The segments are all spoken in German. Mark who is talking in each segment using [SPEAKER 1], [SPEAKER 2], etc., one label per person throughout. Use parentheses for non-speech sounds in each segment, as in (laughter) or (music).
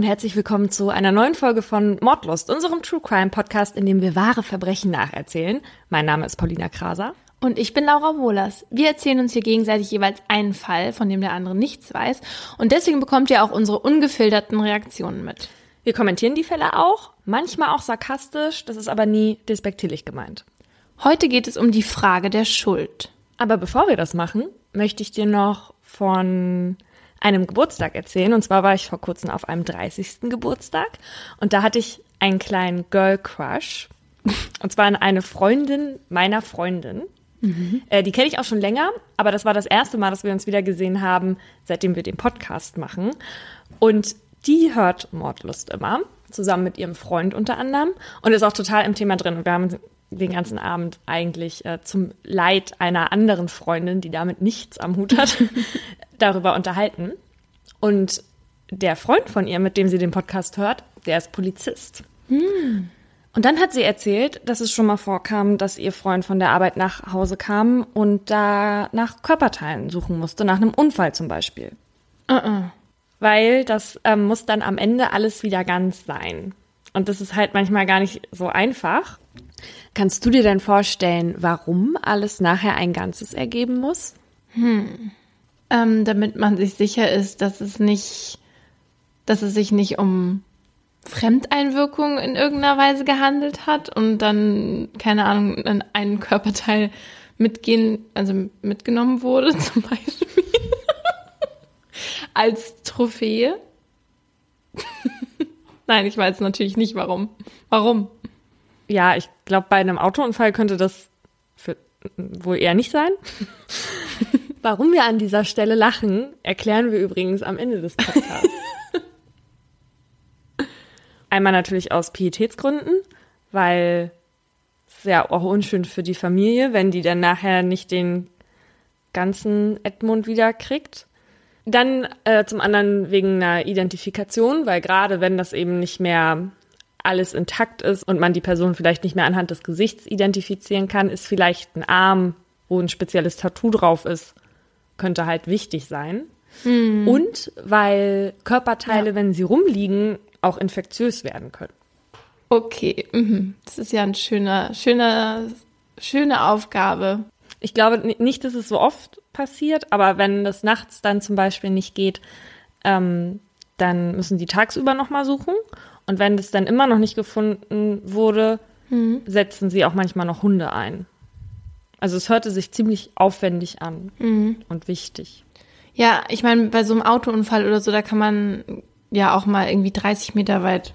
[SPEAKER 1] und herzlich willkommen zu einer neuen Folge von Mordlust, unserem True Crime Podcast, in dem wir wahre Verbrechen nacherzählen. Mein Name ist Paulina Kraser.
[SPEAKER 2] Und ich bin Laura Wohlers. Wir erzählen uns hier gegenseitig jeweils einen Fall, von dem der andere nichts weiß. Und deswegen bekommt ihr auch unsere ungefilterten Reaktionen mit.
[SPEAKER 1] Wir kommentieren die Fälle auch, manchmal auch sarkastisch, das ist aber nie despektierlich gemeint.
[SPEAKER 2] Heute geht es um die Frage der Schuld.
[SPEAKER 1] Aber bevor wir das machen, möchte ich dir noch von einem Geburtstag erzählen. Und zwar war ich vor kurzem auf einem 30. Geburtstag und da hatte ich einen kleinen Girl Crush. Und zwar eine Freundin meiner Freundin. Mhm. Äh, die kenne ich auch schon länger, aber das war das erste Mal, dass wir uns wieder gesehen haben, seitdem wir den Podcast machen. Und die hört Mordlust immer, zusammen mit ihrem Freund unter anderem und ist auch total im Thema drin. Und wir haben den ganzen Abend eigentlich äh, zum Leid einer anderen Freundin, die damit nichts am Hut hat, (laughs) darüber unterhalten. Und der Freund von ihr, mit dem sie den Podcast hört, der ist Polizist. Hm. Und dann hat sie erzählt, dass es schon mal vorkam, dass ihr Freund von der Arbeit nach Hause kam und da nach Körperteilen suchen musste, nach einem Unfall zum Beispiel. Uh -uh. Weil das ähm, muss dann am Ende alles wieder ganz sein. Und das ist halt manchmal gar nicht so einfach. Kannst du dir denn vorstellen, warum alles nachher ein Ganzes ergeben muss?
[SPEAKER 2] Hm. Ähm, damit man sich sicher ist, dass es nicht, dass es sich nicht um Fremdeinwirkung in irgendeiner Weise gehandelt hat und dann, keine Ahnung, ein Körperteil mitgehen, also mitgenommen wurde, (laughs) zum Beispiel. Als Trophäe. (laughs) Nein, ich weiß natürlich nicht warum. Warum?
[SPEAKER 1] Ja, ich glaube, bei einem Autounfall könnte das für, wohl eher nicht sein. (laughs) Warum wir an dieser Stelle lachen, erklären wir übrigens am Ende des Podcasts. (laughs) Einmal natürlich aus Pietätsgründen, weil es ja auch unschön für die Familie, wenn die dann nachher nicht den ganzen Edmund wieder kriegt. Dann äh, zum anderen wegen einer Identifikation, weil gerade wenn das eben nicht mehr alles intakt ist und man die Person vielleicht nicht mehr anhand des Gesichts identifizieren kann, ist vielleicht ein Arm, wo ein spezielles Tattoo drauf ist, könnte halt wichtig sein. Mhm. Und weil Körperteile, ja. wenn sie rumliegen, auch infektiös werden können.
[SPEAKER 2] Okay, mhm. das ist ja ein schöner, schöner, schöne Aufgabe.
[SPEAKER 1] Ich glaube nicht, dass es so oft passiert, aber wenn das nachts dann zum Beispiel nicht geht, ähm, dann müssen die tagsüber nochmal suchen. Und wenn das dann immer noch nicht gefunden wurde, mhm. setzen sie auch manchmal noch Hunde ein. Also es hörte sich ziemlich aufwendig an mhm. und wichtig.
[SPEAKER 2] Ja, ich meine, bei so einem Autounfall oder so, da kann man ja auch mal irgendwie 30 Meter weit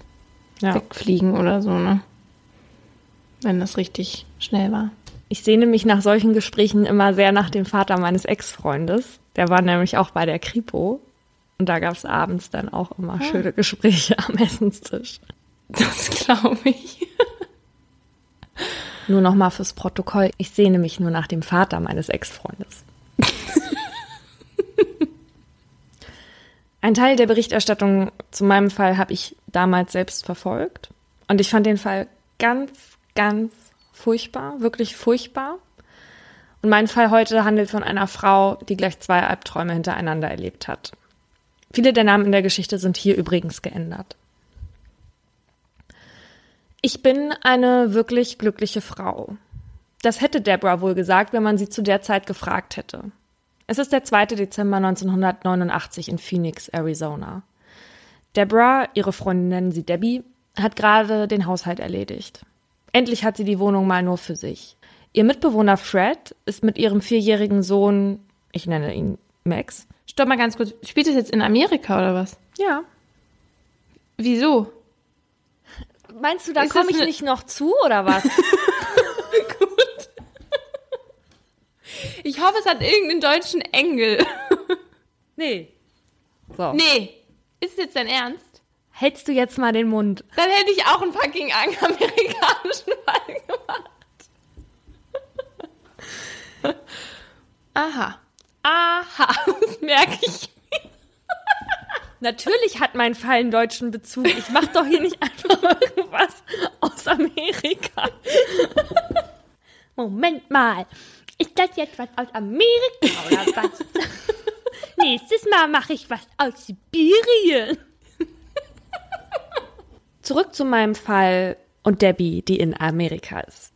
[SPEAKER 2] ja. wegfliegen oder so, ne? Wenn das richtig schnell war.
[SPEAKER 1] Ich sehne mich nach solchen Gesprächen immer sehr nach dem Vater meines Ex-Freundes. Der war nämlich auch bei der Kripo. Und da gab es abends dann auch immer ah. schöne Gespräche am Essenstisch.
[SPEAKER 2] Das glaube ich.
[SPEAKER 1] Nur noch mal fürs Protokoll. Ich sehne mich nur nach dem Vater meines Ex-Freundes. Ein Teil der Berichterstattung zu meinem Fall habe ich damals selbst verfolgt. Und ich fand den Fall ganz, ganz furchtbar, wirklich furchtbar. Und mein Fall heute handelt von einer Frau, die gleich zwei Albträume hintereinander erlebt hat. Viele der Namen in der Geschichte sind hier übrigens geändert. Ich bin eine wirklich glückliche Frau. Das hätte Deborah wohl gesagt, wenn man sie zu der Zeit gefragt hätte. Es ist der 2. Dezember 1989 in Phoenix, Arizona. Deborah, ihre Freundin nennen sie Debbie, hat gerade den Haushalt erledigt. Endlich hat sie die Wohnung mal nur für sich. Ihr Mitbewohner Fred ist mit ihrem vierjährigen Sohn, ich nenne ihn Max.
[SPEAKER 2] Stopp mal ganz kurz. Spielt es jetzt in Amerika oder was?
[SPEAKER 1] Ja.
[SPEAKER 2] Wieso?
[SPEAKER 1] Meinst du, da komme ich nicht noch zu oder was? (laughs)
[SPEAKER 2] Ich hoffe, es hat irgendeinen deutschen Engel. (laughs)
[SPEAKER 1] nee.
[SPEAKER 2] So. Nee. Ist es jetzt dein Ernst?
[SPEAKER 1] Hältst du jetzt mal den Mund?
[SPEAKER 2] Dann hätte ich auch einen fucking amerikanischen (laughs) Fall gemacht. Aha. Aha. (laughs) Das merke ich.
[SPEAKER 1] Natürlich hat mein Fall einen deutschen Bezug. Ich mache doch hier nicht einfach irgendwas aus Amerika. Moment mal. Ist das jetzt was aus Amerika oder was? (laughs) Nächstes Mal mache ich was aus Sibirien. Zurück zu meinem Fall und Debbie, die in Amerika ist.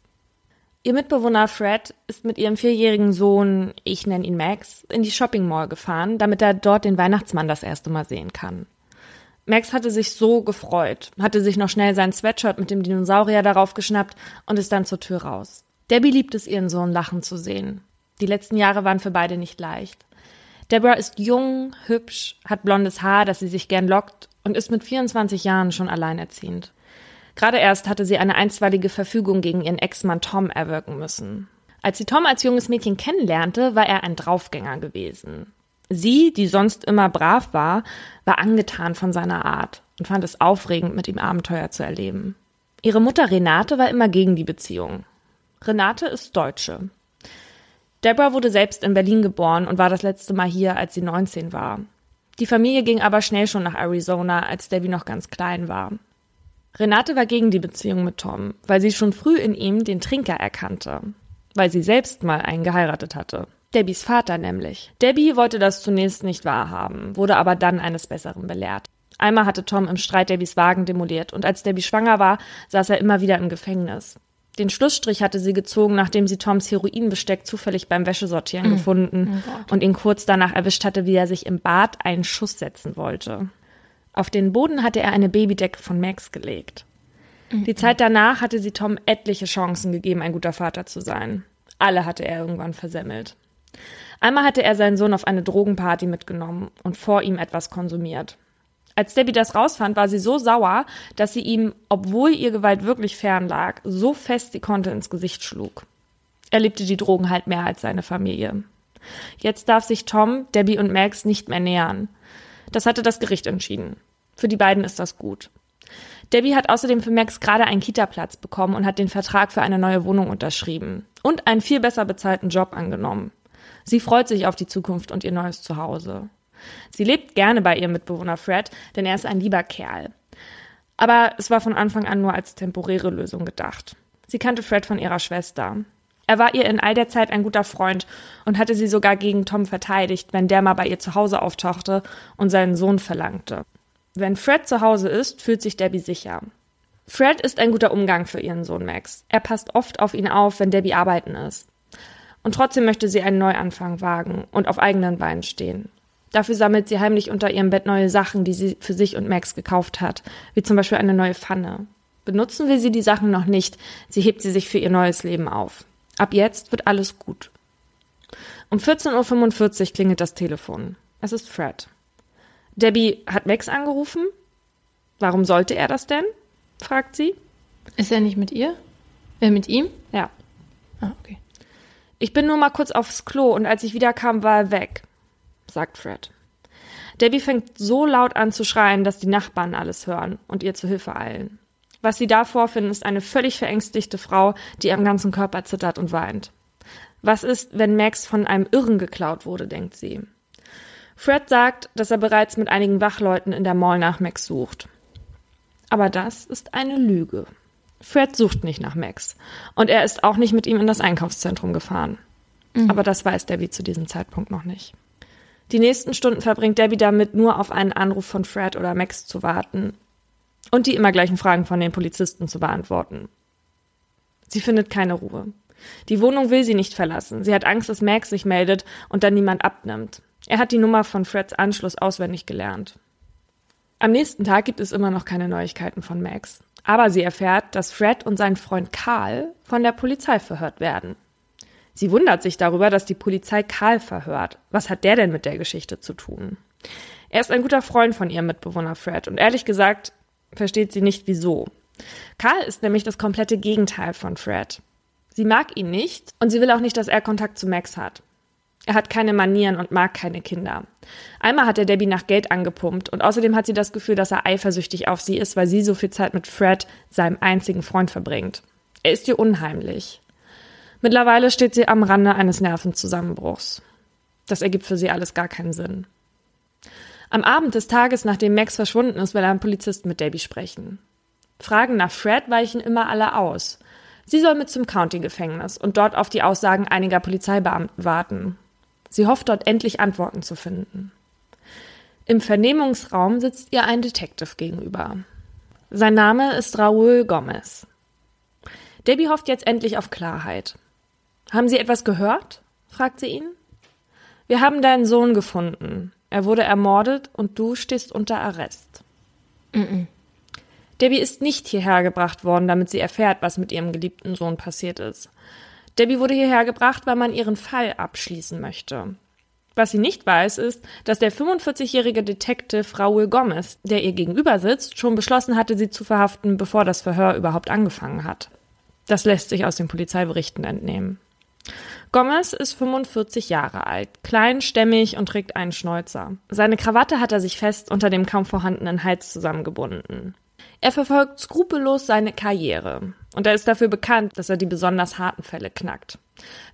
[SPEAKER 1] Ihr Mitbewohner Fred ist mit ihrem vierjährigen Sohn, ich nenne ihn Max, in die Shopping Mall gefahren, damit er dort den Weihnachtsmann das erste Mal sehen kann. Max hatte sich so gefreut, hatte sich noch schnell sein Sweatshirt mit dem Dinosaurier darauf geschnappt und ist dann zur Tür raus. Debbie liebt es, ihren Sohn lachen zu sehen. Die letzten Jahre waren für beide nicht leicht. Deborah ist jung, hübsch, hat blondes Haar, das sie sich gern lockt und ist mit 24 Jahren schon alleinerziehend. Gerade erst hatte sie eine einstweilige Verfügung gegen ihren Ex-Mann Tom erwirken müssen. Als sie Tom als junges Mädchen kennenlernte, war er ein Draufgänger gewesen. Sie, die sonst immer brav war, war angetan von seiner Art und fand es aufregend, mit ihm Abenteuer zu erleben. Ihre Mutter Renate war immer gegen die Beziehung. Renate ist Deutsche. Deborah wurde selbst in Berlin geboren und war das letzte Mal hier, als sie 19 war. Die Familie ging aber schnell schon nach Arizona, als Debbie noch ganz klein war. Renate war gegen die Beziehung mit Tom, weil sie schon früh in ihm den Trinker erkannte, weil sie selbst mal einen geheiratet hatte. Debbies Vater nämlich. Debbie wollte das zunächst nicht wahrhaben, wurde aber dann eines Besseren belehrt. Einmal hatte Tom im Streit Debbies Wagen demoliert und als Debbie schwanger war, saß er immer wieder im Gefängnis. Den Schlussstrich hatte sie gezogen, nachdem sie Toms Heroinbesteck zufällig beim Wäschesortieren mhm. gefunden oh und ihn kurz danach erwischt hatte, wie er sich im Bad einen Schuss setzen wollte. Auf den Boden hatte er eine Babydecke von Max gelegt. Die Zeit danach hatte sie Tom etliche Chancen gegeben, ein guter Vater zu sein. Alle hatte er irgendwann versemmelt. Einmal hatte er seinen Sohn auf eine Drogenparty mitgenommen und vor ihm etwas konsumiert. Als Debbie das rausfand, war sie so sauer, dass sie ihm, obwohl ihr Gewalt wirklich fern lag, so fest sie konnte ins Gesicht schlug. Er liebte die Drogen halt mehr als seine Familie. Jetzt darf sich Tom, Debbie und Max nicht mehr nähern. Das hatte das Gericht entschieden. Für die beiden ist das gut. Debbie hat außerdem für Max gerade einen Kita-Platz bekommen und hat den Vertrag für eine neue Wohnung unterschrieben und einen viel besser bezahlten Job angenommen. Sie freut sich auf die Zukunft und ihr neues Zuhause. Sie lebt gerne bei ihrem Mitbewohner Fred, denn er ist ein lieber Kerl. Aber es war von Anfang an nur als temporäre Lösung gedacht. Sie kannte Fred von ihrer Schwester. Er war ihr in all der Zeit ein guter Freund und hatte sie sogar gegen Tom verteidigt, wenn der mal bei ihr zu Hause auftauchte und seinen Sohn verlangte. Wenn Fred zu Hause ist, fühlt sich Debbie sicher. Fred ist ein guter Umgang für ihren Sohn Max. Er passt oft auf ihn auf, wenn Debbie arbeiten ist. Und trotzdem möchte sie einen Neuanfang wagen und auf eigenen Beinen stehen. Dafür sammelt sie heimlich unter ihrem Bett neue Sachen, die sie für sich und Max gekauft hat, wie zum Beispiel eine neue Pfanne. Benutzen will sie die Sachen noch nicht, sie hebt sie sich für ihr neues Leben auf. Ab jetzt wird alles gut. Um 14.45 Uhr klingelt das Telefon. Es ist Fred. Debbie hat Max angerufen. Warum sollte er das denn? fragt sie.
[SPEAKER 2] Ist er nicht mit ihr? Wer mit ihm?
[SPEAKER 1] Ja.
[SPEAKER 2] Ah, okay.
[SPEAKER 1] Ich bin nur mal kurz aufs Klo und als ich wiederkam, war er weg sagt Fred. Debbie fängt so laut an zu schreien, dass die Nachbarn alles hören und ihr zu Hilfe eilen. Was sie da vorfinden, ist eine völlig verängstigte Frau, die am ganzen Körper zittert und weint. Was ist, wenn Max von einem Irren geklaut wurde, denkt sie. Fred sagt, dass er bereits mit einigen Wachleuten in der Mall nach Max sucht. Aber das ist eine Lüge. Fred sucht nicht nach Max. Und er ist auch nicht mit ihm in das Einkaufszentrum gefahren. Mhm. Aber das weiß Debbie zu diesem Zeitpunkt noch nicht. Die nächsten Stunden verbringt Debbie damit, nur auf einen Anruf von Fred oder Max zu warten und die immer gleichen Fragen von den Polizisten zu beantworten. Sie findet keine Ruhe. Die Wohnung will sie nicht verlassen. Sie hat Angst, dass Max sich meldet und dann niemand abnimmt. Er hat die Nummer von Freds Anschluss auswendig gelernt. Am nächsten Tag gibt es immer noch keine Neuigkeiten von Max. Aber sie erfährt, dass Fred und sein Freund Karl von der Polizei verhört werden. Sie wundert sich darüber, dass die Polizei Karl verhört. Was hat der denn mit der Geschichte zu tun? Er ist ein guter Freund von ihrem Mitbewohner Fred und ehrlich gesagt versteht sie nicht wieso. Karl ist nämlich das komplette Gegenteil von Fred. Sie mag ihn nicht und sie will auch nicht, dass er Kontakt zu Max hat. Er hat keine Manieren und mag keine Kinder. Einmal hat er Debbie nach Geld angepumpt und außerdem hat sie das Gefühl, dass er eifersüchtig auf sie ist, weil sie so viel Zeit mit Fred, seinem einzigen Freund, verbringt. Er ist ihr unheimlich. Mittlerweile steht sie am Rande eines Nervenzusammenbruchs. Das ergibt für sie alles gar keinen Sinn. Am Abend des Tages, nachdem Max verschwunden ist, will ein Polizist mit Debbie sprechen. Fragen nach Fred weichen immer alle aus. Sie soll mit zum County-Gefängnis und dort auf die Aussagen einiger Polizeibeamten warten. Sie hofft dort endlich Antworten zu finden. Im Vernehmungsraum sitzt ihr ein Detective gegenüber. Sein Name ist Raúl Gomez. Debbie hofft jetzt endlich auf Klarheit. Haben Sie etwas gehört? fragt sie ihn. Wir haben deinen Sohn gefunden. Er wurde ermordet und du stehst unter Arrest. Mm -mm. Debbie ist nicht hierher gebracht worden, damit sie erfährt, was mit ihrem geliebten Sohn passiert ist. Debbie wurde hierher gebracht, weil man ihren Fall abschließen möchte. Was sie nicht weiß, ist, dass der 45-jährige Detective Raúl Gomez, der ihr gegenüber sitzt, schon beschlossen hatte, sie zu verhaften, bevor das Verhör überhaupt angefangen hat. Das lässt sich aus den Polizeiberichten entnehmen. Gomez ist 45 Jahre alt, klein, stämmig und trägt einen Schnäuzer. Seine Krawatte hat er sich fest unter dem kaum vorhandenen Hals zusammengebunden. Er verfolgt skrupellos seine Karriere und er ist dafür bekannt, dass er die besonders harten Fälle knackt.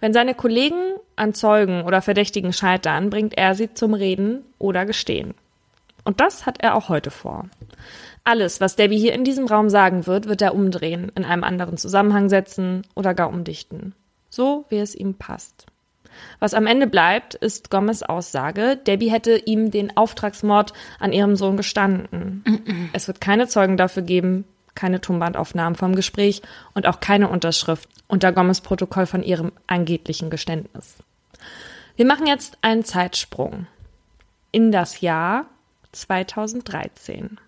[SPEAKER 1] Wenn seine Kollegen an Zeugen oder Verdächtigen scheitern, bringt er sie zum Reden oder Gestehen. Und das hat er auch heute vor. Alles, was Debbie hier in diesem Raum sagen wird, wird er umdrehen, in einem anderen Zusammenhang setzen oder gar umdichten. So, wie es ihm passt. Was am Ende bleibt, ist Gomez Aussage, Debbie hätte ihm den Auftragsmord an ihrem Sohn gestanden. Es wird keine Zeugen dafür geben, keine Tonbandaufnahmen vom Gespräch und auch keine Unterschrift unter Gomez Protokoll von ihrem angeblichen Geständnis. Wir machen jetzt einen Zeitsprung in das Jahr 2013.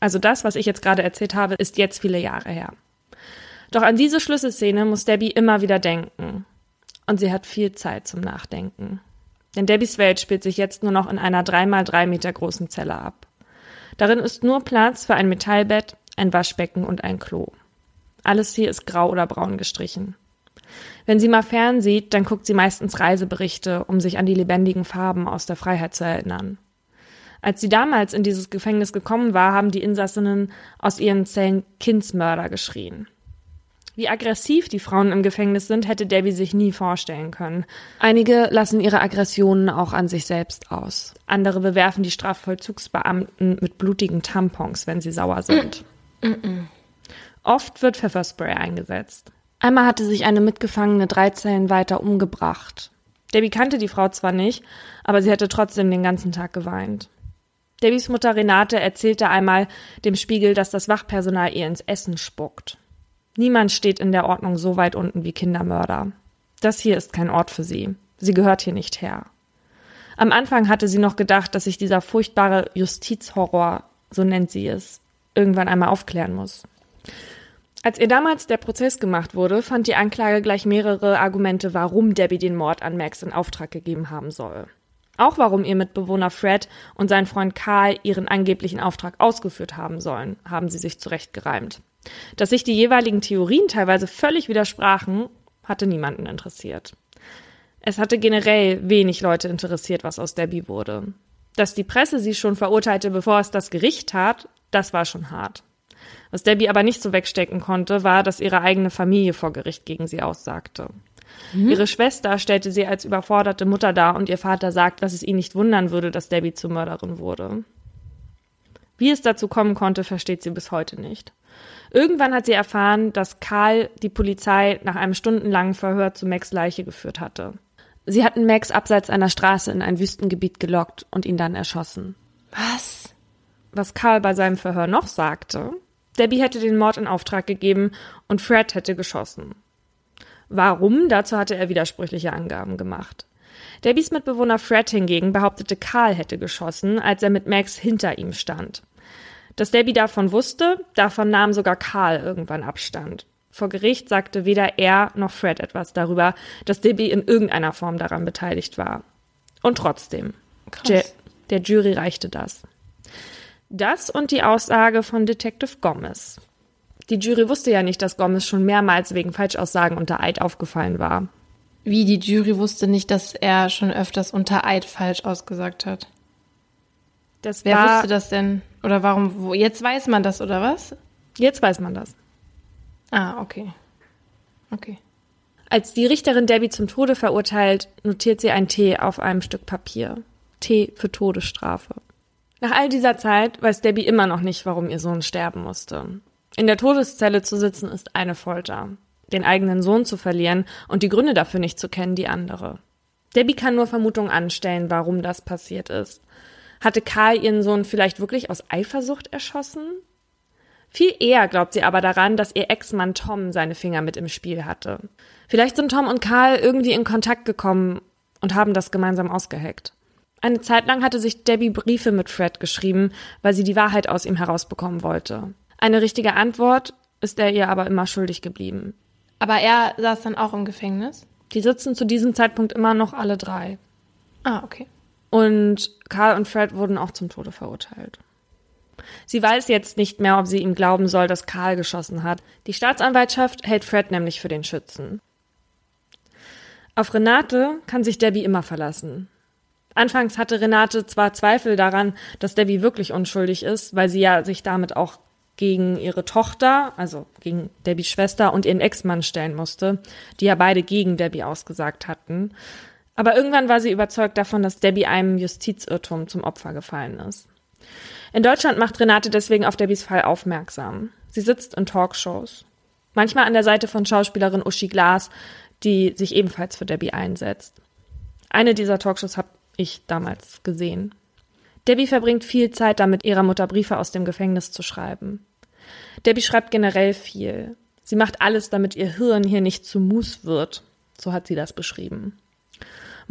[SPEAKER 1] Also das, was ich jetzt gerade erzählt habe, ist jetzt viele Jahre her. Doch an diese Schlüsselszene muss Debbie immer wieder denken. Und sie hat viel Zeit zum Nachdenken. Denn Debbies Welt spielt sich jetzt nur noch in einer dreimal drei Meter großen Zelle ab. Darin ist nur Platz für ein Metallbett, ein Waschbecken und ein Klo. Alles hier ist grau oder braun gestrichen. Wenn sie mal fernsieht, dann guckt sie meistens Reiseberichte, um sich an die lebendigen Farben aus der Freiheit zu erinnern. Als sie damals in dieses Gefängnis gekommen war, haben die Insassinnen aus ihren Zellen Kindsmörder geschrien. Wie aggressiv die Frauen im Gefängnis sind, hätte Debbie sich nie vorstellen können. Einige lassen ihre Aggressionen auch an sich selbst aus. Andere bewerfen die Strafvollzugsbeamten mit blutigen Tampons, wenn sie sauer sind. Oft wird Pfefferspray eingesetzt. Einmal hatte sich eine Mitgefangene drei Zellen weiter umgebracht. Debbie kannte die Frau zwar nicht, aber sie hätte trotzdem den ganzen Tag geweint. Debbies Mutter Renate erzählte einmal dem Spiegel, dass das Wachpersonal ihr ins Essen spuckt. Niemand steht in der Ordnung so weit unten wie Kindermörder. Das hier ist kein Ort für sie. Sie gehört hier nicht her. Am Anfang hatte sie noch gedacht, dass sich dieser furchtbare Justizhorror, so nennt sie es, irgendwann einmal aufklären muss. Als ihr damals der Prozess gemacht wurde, fand die Anklage gleich mehrere Argumente, warum Debbie den Mord an Max in Auftrag gegeben haben soll. Auch warum ihr Mitbewohner Fred und sein Freund Karl ihren angeblichen Auftrag ausgeführt haben sollen, haben sie sich zurechtgereimt. Dass sich die jeweiligen Theorien teilweise völlig widersprachen, hatte niemanden interessiert. Es hatte generell wenig Leute interessiert, was aus Debbie wurde. Dass die Presse sie schon verurteilte, bevor es das Gericht tat, das war schon hart. Was Debbie aber nicht so wegstecken konnte, war, dass ihre eigene Familie vor Gericht gegen sie aussagte. Mhm. Ihre Schwester stellte sie als überforderte Mutter dar und ihr Vater sagt, dass es ihn nicht wundern würde, dass Debbie zur Mörderin wurde. Wie es dazu kommen konnte, versteht sie bis heute nicht. Irgendwann hat sie erfahren, dass Karl die Polizei nach einem stundenlangen Verhör zu Max Leiche geführt hatte. Sie hatten Max abseits einer Straße in ein Wüstengebiet gelockt und ihn dann erschossen.
[SPEAKER 2] Was?
[SPEAKER 1] Was Karl bei seinem Verhör noch sagte, Debbie hätte den Mord in Auftrag gegeben und Fred hätte geschossen. Warum? Dazu hatte er widersprüchliche Angaben gemacht. Debbies Mitbewohner Fred hingegen behauptete, Karl hätte geschossen, als er mit Max hinter ihm stand. Dass Debbie davon wusste, davon nahm sogar Karl irgendwann Abstand. Vor Gericht sagte weder er noch Fred etwas darüber, dass Debbie in irgendeiner Form daran beteiligt war. Und trotzdem, der, der Jury reichte das. Das und die Aussage von Detective Gomez. Die Jury wusste ja nicht, dass Gomez schon mehrmals wegen Falschaussagen unter Eid aufgefallen war.
[SPEAKER 2] Wie die Jury wusste nicht, dass er schon öfters unter Eid falsch ausgesagt hat. Das Wer wusste das denn? Oder warum? Wo, jetzt weiß man das, oder was?
[SPEAKER 1] Jetzt weiß man das.
[SPEAKER 2] Ah, okay. Okay.
[SPEAKER 1] Als die Richterin Debbie zum Tode verurteilt, notiert sie ein T auf einem Stück Papier. T für Todesstrafe. Nach all dieser Zeit weiß Debbie immer noch nicht, warum ihr Sohn sterben musste. In der Todeszelle zu sitzen ist eine Folter. Den eigenen Sohn zu verlieren und die Gründe dafür nicht zu kennen, die andere. Debbie kann nur Vermutungen anstellen, warum das passiert ist. Hatte Karl ihren Sohn vielleicht wirklich aus Eifersucht erschossen? Viel eher glaubt sie aber daran, dass ihr Ex-Mann Tom seine Finger mit im Spiel hatte. Vielleicht sind Tom und Karl irgendwie in Kontakt gekommen und haben das gemeinsam ausgeheckt. Eine Zeit lang hatte sich Debbie Briefe mit Fred geschrieben, weil sie die Wahrheit aus ihm herausbekommen wollte. Eine richtige Antwort ist er ihr aber immer schuldig geblieben.
[SPEAKER 2] Aber er saß dann auch im Gefängnis?
[SPEAKER 1] Die sitzen zu diesem Zeitpunkt immer noch alle drei.
[SPEAKER 2] Ah, okay.
[SPEAKER 1] Und Karl und Fred wurden auch zum Tode verurteilt. Sie weiß jetzt nicht mehr, ob sie ihm glauben soll, dass Karl geschossen hat. Die Staatsanwaltschaft hält Fred nämlich für den Schützen. Auf Renate kann sich Debbie immer verlassen. Anfangs hatte Renate zwar Zweifel daran, dass Debbie wirklich unschuldig ist, weil sie ja sich damit auch gegen ihre Tochter, also gegen Debbies Schwester und ihren Ex-Mann stellen musste, die ja beide gegen Debbie ausgesagt hatten. Aber irgendwann war sie überzeugt davon, dass Debbie einem Justizirrtum zum Opfer gefallen ist. In Deutschland macht Renate deswegen auf Debbies Fall aufmerksam. Sie sitzt in Talkshows. Manchmal an der Seite von Schauspielerin Uschi Glas, die sich ebenfalls für Debbie einsetzt. Eine dieser Talkshows habe ich damals gesehen. Debbie verbringt viel Zeit damit, ihrer Mutter Briefe aus dem Gefängnis zu schreiben. Debbie schreibt generell viel. Sie macht alles, damit ihr Hirn hier nicht zu Mus wird. So hat sie das beschrieben.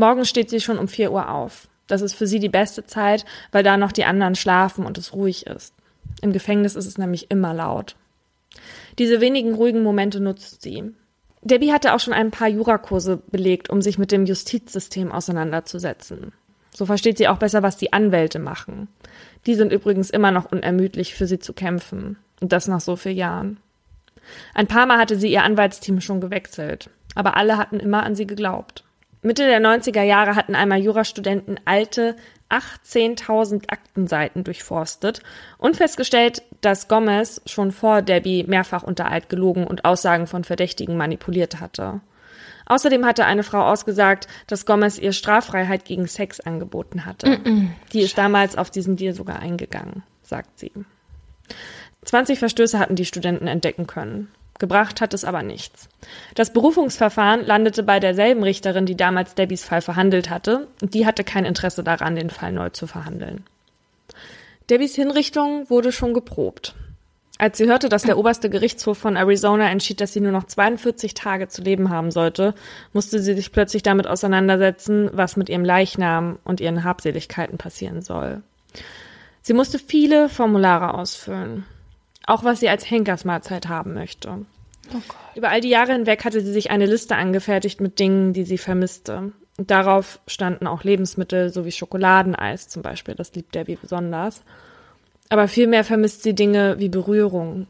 [SPEAKER 1] Morgen steht sie schon um vier Uhr auf. Das ist für sie die beste Zeit, weil da noch die anderen schlafen und es ruhig ist. Im Gefängnis ist es nämlich immer laut. Diese wenigen ruhigen Momente nutzt sie. Debbie hatte auch schon ein paar Jurakurse belegt, um sich mit dem Justizsystem auseinanderzusetzen. So versteht sie auch besser, was die Anwälte machen. Die sind übrigens immer noch unermüdlich, für sie zu kämpfen. Und das nach so vielen Jahren. Ein paar Mal hatte sie ihr Anwaltsteam schon gewechselt. Aber alle hatten immer an sie geglaubt. Mitte der 90er Jahre hatten einmal Jurastudenten alte 18.000 Aktenseiten durchforstet und festgestellt, dass Gomez schon vor Debbie mehrfach unter Eid gelogen und Aussagen von Verdächtigen manipuliert hatte. Außerdem hatte eine Frau ausgesagt, dass Gomez ihr Straffreiheit gegen Sex angeboten hatte. Mm -mm. Die ist damals auf diesen Deal sogar eingegangen, sagt sie. 20 Verstöße hatten die Studenten entdecken können. Gebracht hat es aber nichts. Das Berufungsverfahren landete bei derselben Richterin, die damals Debbies Fall verhandelt hatte, und die hatte kein Interesse daran, den Fall neu zu verhandeln. Debbies Hinrichtung wurde schon geprobt. Als sie hörte, dass der oberste Gerichtshof von Arizona entschied, dass sie nur noch 42 Tage zu leben haben sollte, musste sie sich plötzlich damit auseinandersetzen, was mit ihrem Leichnam und ihren Habseligkeiten passieren soll. Sie musste viele Formulare ausfüllen. Auch was sie als Henkersmahlzeit haben möchte. Oh Über all die Jahre hinweg hatte sie sich eine Liste angefertigt mit Dingen, die sie vermisste. Und darauf standen auch Lebensmittel sowie Schokoladeneis zum Beispiel. Das liebt Debbie besonders. Aber vielmehr vermisst sie Dinge wie Berührung,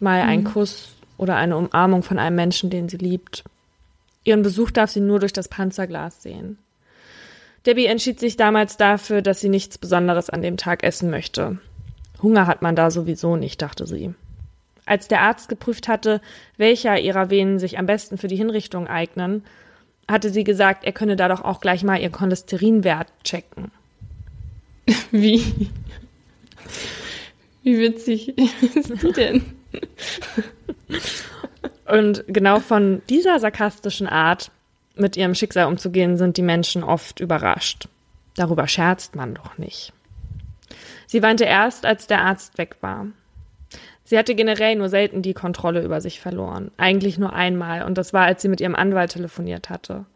[SPEAKER 1] mal ein mhm. Kuss oder eine Umarmung von einem Menschen, den sie liebt. Ihren Besuch darf sie nur durch das Panzerglas sehen. Debbie entschied sich damals dafür, dass sie nichts Besonderes an dem Tag essen möchte. Hunger hat man da sowieso nicht, dachte sie. Als der Arzt geprüft hatte, welcher ihrer Venen sich am besten für die Hinrichtung eignen, hatte sie gesagt, er könne da doch auch gleich mal ihr Cholesterinwert checken. (laughs)
[SPEAKER 2] Wie? Wie witzig (laughs) ist die denn?
[SPEAKER 1] Und genau von dieser sarkastischen Art, mit ihrem Schicksal umzugehen, sind die Menschen oft überrascht. Darüber scherzt man doch nicht. Sie weinte erst, als der Arzt weg war. Sie hatte generell nur selten die Kontrolle über sich verloren. Eigentlich nur einmal, und das war, als sie mit ihrem Anwalt telefoniert hatte.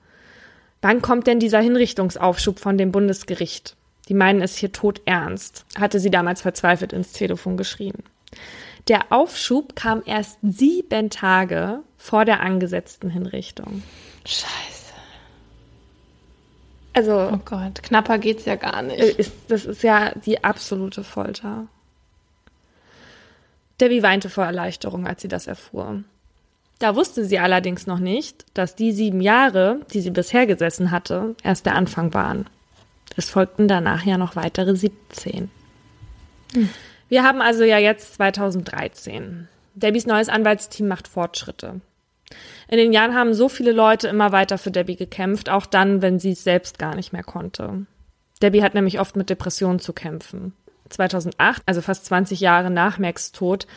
[SPEAKER 1] Wann kommt denn dieser Hinrichtungsaufschub von dem Bundesgericht? Die meinen es hier tot ernst, hatte sie damals verzweifelt ins Telefon geschrien. Der Aufschub kam erst sieben Tage vor der angesetzten Hinrichtung.
[SPEAKER 2] Scheiße.
[SPEAKER 1] Also.
[SPEAKER 2] Oh Gott, knapper geht's ja gar nicht.
[SPEAKER 1] Ist, das ist ja die absolute Folter. Debbie weinte vor Erleichterung, als sie das erfuhr. Da wusste sie allerdings noch nicht, dass die sieben Jahre, die sie bisher gesessen hatte, erst der Anfang waren. Es folgten danach ja noch weitere 17. Hm. Wir haben also ja jetzt 2013. Debbies neues Anwaltsteam macht Fortschritte. In den Jahren haben so viele Leute immer weiter für Debbie gekämpft, auch dann, wenn sie es selbst gar nicht mehr konnte. Debbie hat nämlich oft mit Depressionen zu kämpfen. 2008, also fast 20 Jahre nach Max Tod,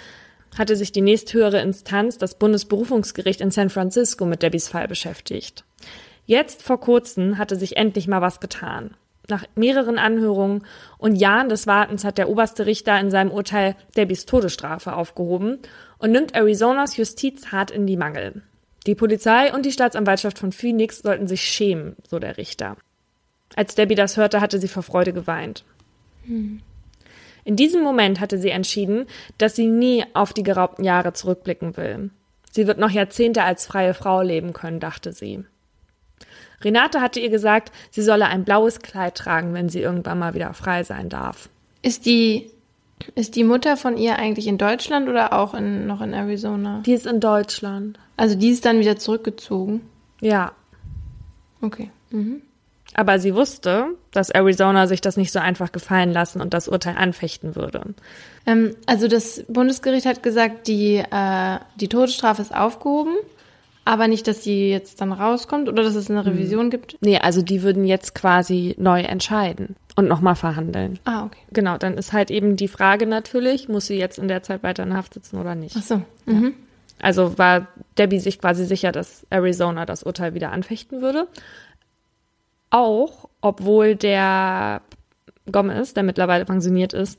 [SPEAKER 1] hatte sich die nächsthöhere Instanz, das Bundesberufungsgericht in San Francisco, mit Debbies Fall beschäftigt. Jetzt vor kurzem hatte sich endlich mal was getan. Nach mehreren Anhörungen und Jahren des Wartens hat der oberste Richter in seinem Urteil Debbys Todesstrafe aufgehoben und nimmt Arizonas Justiz hart in die Mangel. Die Polizei und die Staatsanwaltschaft von Phoenix sollten sich schämen, so der Richter. Als Debbie das hörte, hatte sie vor Freude geweint. Hm. In diesem Moment hatte sie entschieden, dass sie nie auf die geraubten Jahre zurückblicken will. Sie wird noch Jahrzehnte als freie Frau leben können, dachte sie. Renate hatte ihr gesagt, sie solle ein blaues Kleid tragen, wenn sie irgendwann mal wieder frei sein darf.
[SPEAKER 2] Ist die, ist die Mutter von ihr eigentlich in Deutschland oder auch in, noch in Arizona?
[SPEAKER 1] Die ist in Deutschland.
[SPEAKER 2] Also die ist dann wieder zurückgezogen?
[SPEAKER 1] Ja.
[SPEAKER 2] Okay. Mhm.
[SPEAKER 1] Aber sie wusste, dass Arizona sich das nicht so einfach gefallen lassen und das Urteil anfechten würde.
[SPEAKER 2] Ähm, also das Bundesgericht hat gesagt, die, äh, die Todesstrafe ist aufgehoben. Aber nicht, dass sie jetzt dann rauskommt oder dass es eine Revision mhm. gibt?
[SPEAKER 1] Nee, also die würden jetzt quasi neu entscheiden und nochmal verhandeln.
[SPEAKER 2] Ah, okay.
[SPEAKER 1] Genau, dann ist halt eben die Frage natürlich, muss sie jetzt in der Zeit weiter in Haft sitzen oder nicht?
[SPEAKER 2] Ach so. Mhm. Ja.
[SPEAKER 1] Also war Debbie sich quasi sicher, dass Arizona das Urteil wieder anfechten würde. Auch, obwohl der Gomez, der mittlerweile pensioniert ist,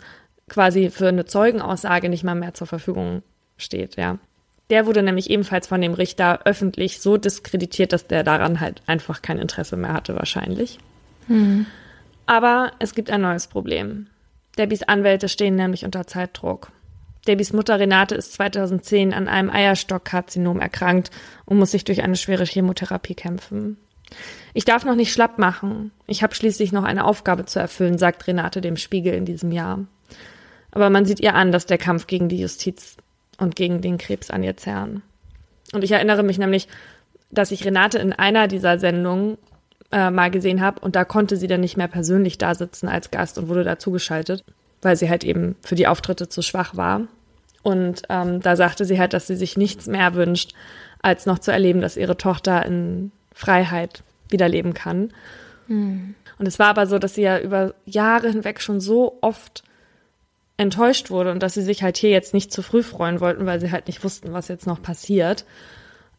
[SPEAKER 1] quasi für eine Zeugenaussage nicht mal mehr zur Verfügung steht, ja. Der wurde nämlich ebenfalls von dem Richter öffentlich so diskreditiert, dass der daran halt einfach kein Interesse mehr hatte, wahrscheinlich. Hm. Aber es gibt ein neues Problem. Debbys Anwälte stehen nämlich unter Zeitdruck. Debbys Mutter Renate ist 2010 an einem Eierstockkarzinom erkrankt und muss sich durch eine schwere Chemotherapie kämpfen. Ich darf noch nicht schlapp machen. Ich habe schließlich noch eine Aufgabe zu erfüllen, sagt Renate dem Spiegel in diesem Jahr. Aber man sieht ihr an, dass der Kampf gegen die Justiz und gegen den Krebs an ihr zerren. Und ich erinnere mich nämlich, dass ich Renate in einer dieser Sendungen äh, mal gesehen habe und da konnte sie dann nicht mehr persönlich da sitzen als Gast und wurde dazugeschaltet, weil sie halt eben für die Auftritte zu schwach war. Und ähm, da sagte sie halt, dass sie sich nichts mehr wünscht, als noch zu erleben, dass ihre Tochter in Freiheit wiederleben kann. Mhm. Und es war aber so, dass sie ja über Jahre hinweg schon so oft enttäuscht wurde und dass sie sich halt hier jetzt nicht zu früh freuen wollten, weil sie halt nicht wussten, was jetzt noch passiert.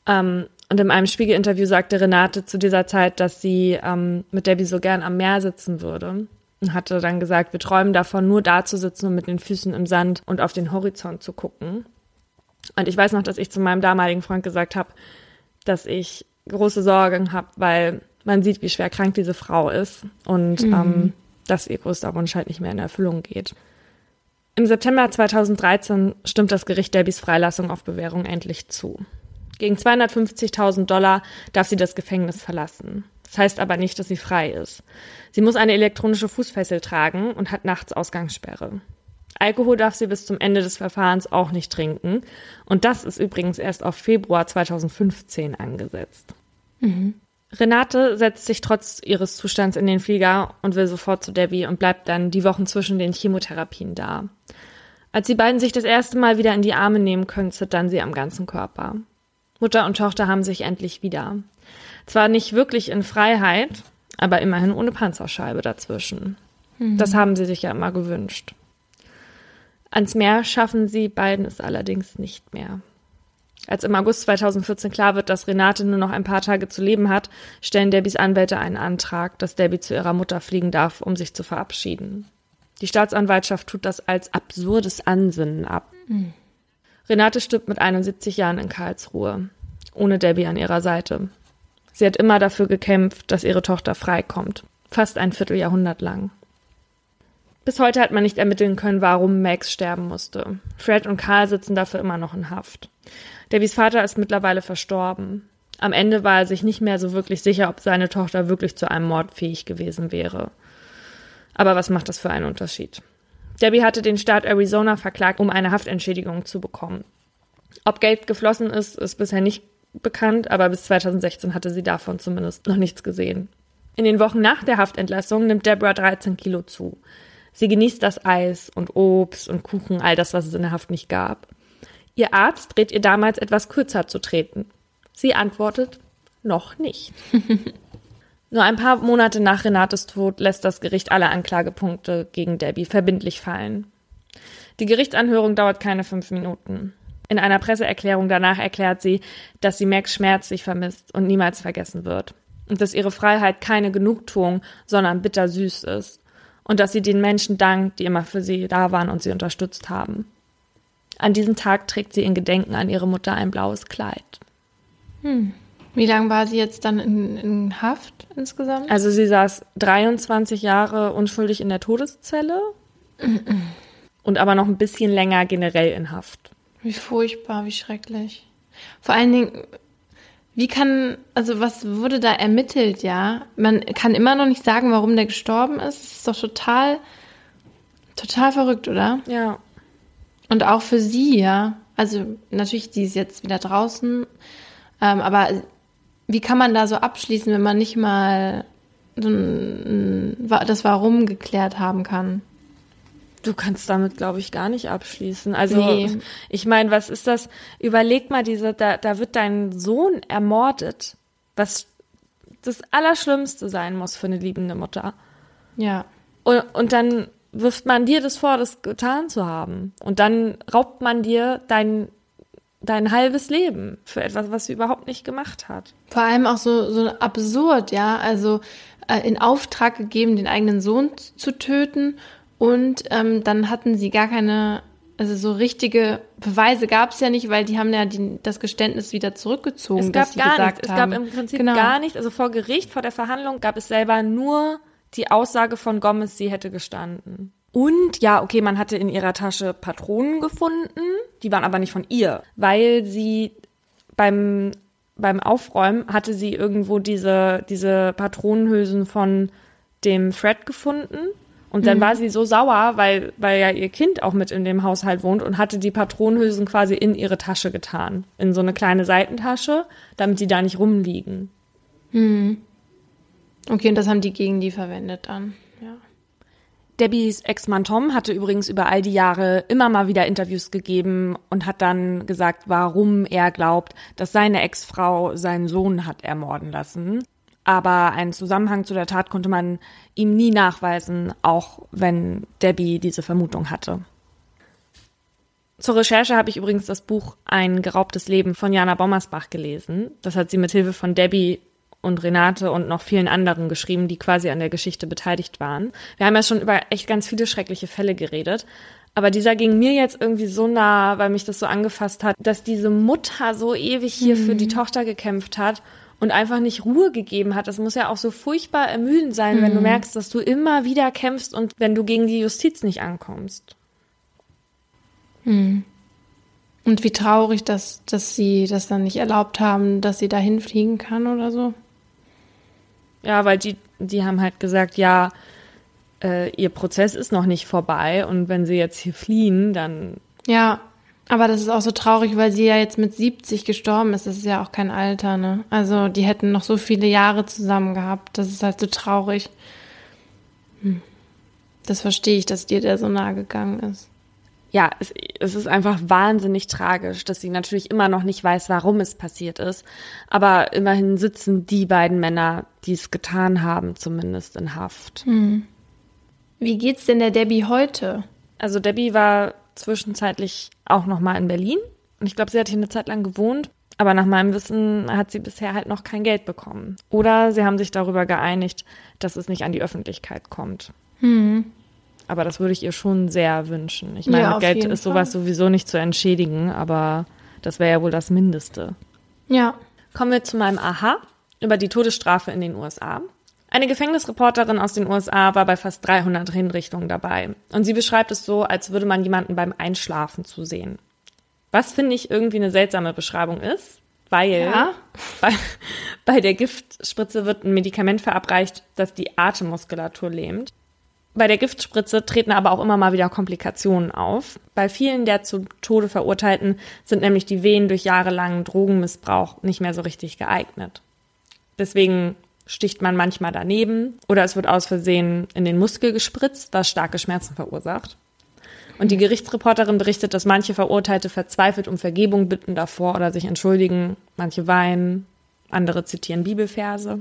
[SPEAKER 1] Ähm, und in einem Spiegelinterview sagte Renate zu dieser Zeit, dass sie ähm, mit Debbie so gern am Meer sitzen würde. Und hatte dann gesagt, wir träumen davon, nur da zu sitzen und mit den Füßen im Sand und auf den Horizont zu gucken. Und ich weiß noch, dass ich zu meinem damaligen Freund gesagt habe, dass ich große Sorgen habe, weil man sieht, wie schwer krank diese Frau ist und mhm. ähm, dass ihr größter Wunsch halt nicht mehr in Erfüllung geht. Im September 2013 stimmt das Gericht Debbys Freilassung auf Bewährung endlich zu. Gegen 250.000 Dollar darf sie das Gefängnis verlassen. Das heißt aber nicht, dass sie frei ist. Sie muss eine elektronische Fußfessel tragen und hat nachts Ausgangssperre. Alkohol darf sie bis zum Ende des Verfahrens auch nicht trinken. Und das ist übrigens erst auf Februar 2015 angesetzt. Mhm. Renate setzt sich trotz ihres Zustands in den Flieger und will sofort zu Debbie und bleibt dann die Wochen zwischen den Chemotherapien da. Als die beiden sich das erste Mal wieder in die Arme nehmen können, zittern sie am ganzen Körper. Mutter und Tochter haben sich endlich wieder. Zwar nicht wirklich in Freiheit, aber immerhin ohne Panzerscheibe dazwischen. Mhm. Das haben sie sich ja immer gewünscht. Ans Meer schaffen sie beiden es allerdings nicht mehr. Als im August 2014 klar wird, dass Renate nur noch ein paar Tage zu leben hat, stellen Debbys Anwälte einen Antrag, dass Debbie zu ihrer Mutter fliegen darf, um sich zu verabschieden. Die Staatsanwaltschaft tut das als absurdes Ansinnen ab. Mhm. Renate stirbt mit 71 Jahren in Karlsruhe, ohne Debbie an ihrer Seite. Sie hat immer dafür gekämpft, dass ihre Tochter freikommt, fast ein Vierteljahrhundert lang. Bis heute hat man nicht ermitteln können, warum Max sterben musste. Fred und Karl sitzen dafür immer noch in Haft. Debbys Vater ist mittlerweile verstorben. Am Ende war er sich nicht mehr so wirklich sicher, ob seine Tochter wirklich zu einem Mord fähig gewesen wäre. Aber was macht das für einen Unterschied? Debbie hatte den Staat Arizona verklagt, um eine Haftentschädigung zu bekommen. Ob Geld geflossen ist, ist bisher nicht bekannt, aber bis 2016 hatte sie davon zumindest noch nichts gesehen. In den Wochen nach der Haftentlassung nimmt Deborah 13 Kilo zu. Sie genießt das Eis und Obst und Kuchen, all das, was es in der Haft nicht gab. Ihr Arzt rät ihr damals etwas kürzer zu treten. Sie antwortet, noch nicht. (laughs) Nur ein paar Monate nach Renates Tod lässt das Gericht alle Anklagepunkte gegen Debbie verbindlich fallen. Die Gerichtsanhörung dauert keine fünf Minuten. In einer Presseerklärung danach erklärt sie, dass sie Max schmerzlich vermisst und niemals vergessen wird. und dass ihre Freiheit keine Genugtuung, sondern bittersüß ist und dass sie den Menschen dankt, die immer für sie da waren und sie unterstützt haben. An diesem Tag trägt sie in Gedenken an ihre Mutter ein blaues Kleid.
[SPEAKER 2] Hm. Wie lange war sie jetzt dann in, in, Haft insgesamt?
[SPEAKER 1] Also sie saß 23 Jahre unschuldig in der Todeszelle und aber noch ein bisschen länger generell in Haft.
[SPEAKER 2] Wie furchtbar, wie schrecklich. Vor allen Dingen, wie kann, also was wurde da ermittelt, ja? Man kann immer noch nicht sagen, warum der gestorben ist. Das ist doch total, total verrückt, oder?
[SPEAKER 1] Ja.
[SPEAKER 2] Und auch für sie, ja. Also natürlich, die ist jetzt wieder draußen. Ähm, aber wie kann man da so abschließen, wenn man nicht mal das Warum geklärt haben kann?
[SPEAKER 1] Du kannst damit, glaube ich, gar nicht abschließen. Also, nee. ich meine, was ist das? Überleg mal, diese, da, da wird dein Sohn ermordet, was das Allerschlimmste sein muss für eine liebende Mutter.
[SPEAKER 2] Ja.
[SPEAKER 1] Und, und dann wirft man dir das vor, das getan zu haben. Und dann raubt man dir dein, dein halbes Leben für etwas, was sie überhaupt nicht gemacht hat.
[SPEAKER 2] Vor allem auch so, so absurd, ja. Also äh, in Auftrag gegeben, den eigenen Sohn zu töten und ähm, dann hatten sie gar keine, also so richtige Beweise gab es ja nicht, weil die haben ja die, das Geständnis wieder zurückgezogen.
[SPEAKER 1] Es gab gar nichts. Es gab im Prinzip genau. gar nichts. Also vor Gericht, vor der Verhandlung gab es selber nur die Aussage von Gomez, sie hätte gestanden. Und ja, okay, man hatte in ihrer Tasche Patronen gefunden, die waren aber nicht von ihr, weil sie beim beim Aufräumen hatte sie irgendwo diese diese Patronenhülsen von dem Fred gefunden und dann mhm. war sie so sauer, weil, weil ja ihr Kind auch mit in dem Haushalt wohnt und hatte die Patronenhülsen quasi in ihre Tasche getan. In so eine kleine Seitentasche, damit die da nicht rumliegen.
[SPEAKER 2] Mhm. Okay, und das haben die gegen die verwendet dann, ja.
[SPEAKER 1] Debbies Ex-Mann Tom hatte übrigens über all die Jahre immer mal wieder Interviews gegeben und hat dann gesagt, warum er glaubt, dass seine Ex-Frau seinen Sohn hat ermorden lassen aber einen Zusammenhang zu der Tat konnte man ihm nie nachweisen, auch wenn Debbie diese Vermutung hatte. Zur Recherche habe ich übrigens das Buch Ein geraubtes Leben von Jana Bommersbach gelesen. Das hat sie mit Hilfe von Debbie und Renate und noch vielen anderen geschrieben, die quasi an der Geschichte beteiligt waren. Wir haben ja schon über echt ganz viele schreckliche Fälle geredet. Aber dieser ging mir jetzt irgendwie so nah, weil mich das so angefasst hat, dass diese Mutter so ewig hier mhm. für die Tochter gekämpft hat und einfach nicht Ruhe gegeben hat. Das muss ja auch so furchtbar ermüdend sein, mhm. wenn du mhm. merkst, dass du immer wieder kämpfst und wenn du gegen die Justiz nicht ankommst.
[SPEAKER 2] Mhm. Und wie traurig, dass, dass sie das dann nicht erlaubt haben, dass sie dahin fliegen kann oder so.
[SPEAKER 1] Ja, weil die, die haben halt gesagt, ja, äh, ihr Prozess ist noch nicht vorbei und wenn sie jetzt hier fliehen, dann.
[SPEAKER 2] Ja, aber das ist auch so traurig, weil sie ja jetzt mit 70 gestorben ist. Das ist ja auch kein Alter, ne? Also die hätten noch so viele Jahre zusammen gehabt. Das ist halt so traurig. Hm. Das verstehe ich, dass dir der so nahe gegangen ist.
[SPEAKER 1] Ja, es, es ist einfach wahnsinnig tragisch, dass sie natürlich immer noch nicht weiß, warum es passiert ist. Aber immerhin sitzen die beiden Männer, die es getan haben, zumindest in Haft.
[SPEAKER 2] Hm. Wie geht's denn der Debbie heute?
[SPEAKER 1] Also Debbie war zwischenzeitlich auch noch mal in Berlin. Und ich glaube, sie hat hier eine Zeit lang gewohnt. Aber nach meinem Wissen hat sie bisher halt noch kein Geld bekommen. Oder sie haben sich darüber geeinigt, dass es nicht an die Öffentlichkeit kommt.
[SPEAKER 2] Hm.
[SPEAKER 1] Aber das würde ich ihr schon sehr wünschen. Ich meine, ja, Geld ist sowas Fall. sowieso nicht zu entschädigen, aber das wäre ja wohl das Mindeste.
[SPEAKER 2] Ja.
[SPEAKER 1] Kommen wir zu meinem Aha über die Todesstrafe in den USA. Eine Gefängnisreporterin aus den USA war bei fast 300 Hinrichtungen dabei. Und sie beschreibt es so, als würde man jemanden beim Einschlafen zusehen. Was finde ich irgendwie eine seltsame Beschreibung ist, weil ja. (laughs) bei, bei der Giftspritze wird ein Medikament verabreicht, das die Atemmuskulatur lähmt. Bei der Giftspritze treten aber auch immer mal wieder Komplikationen auf. Bei vielen der zu Tode Verurteilten sind nämlich die Venen durch jahrelangen Drogenmissbrauch nicht mehr so richtig geeignet. Deswegen sticht man manchmal daneben oder es wird aus Versehen in den Muskel gespritzt, was starke Schmerzen verursacht. Und die Gerichtsreporterin berichtet, dass manche Verurteilte verzweifelt um Vergebung bitten davor oder sich entschuldigen, manche weinen, andere zitieren Bibelverse.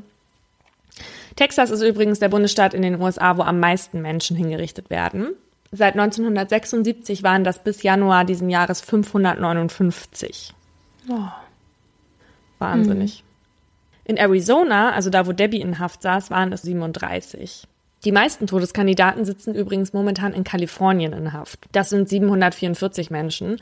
[SPEAKER 1] Texas ist übrigens der Bundesstaat in den USA, wo am meisten Menschen hingerichtet werden. Seit 1976 waren das bis Januar diesen Jahres 559. Oh. Wahnsinnig. In Arizona, also da, wo Debbie in Haft saß, waren es 37. Die meisten Todeskandidaten sitzen übrigens momentan in Kalifornien in Haft. Das sind 744 Menschen.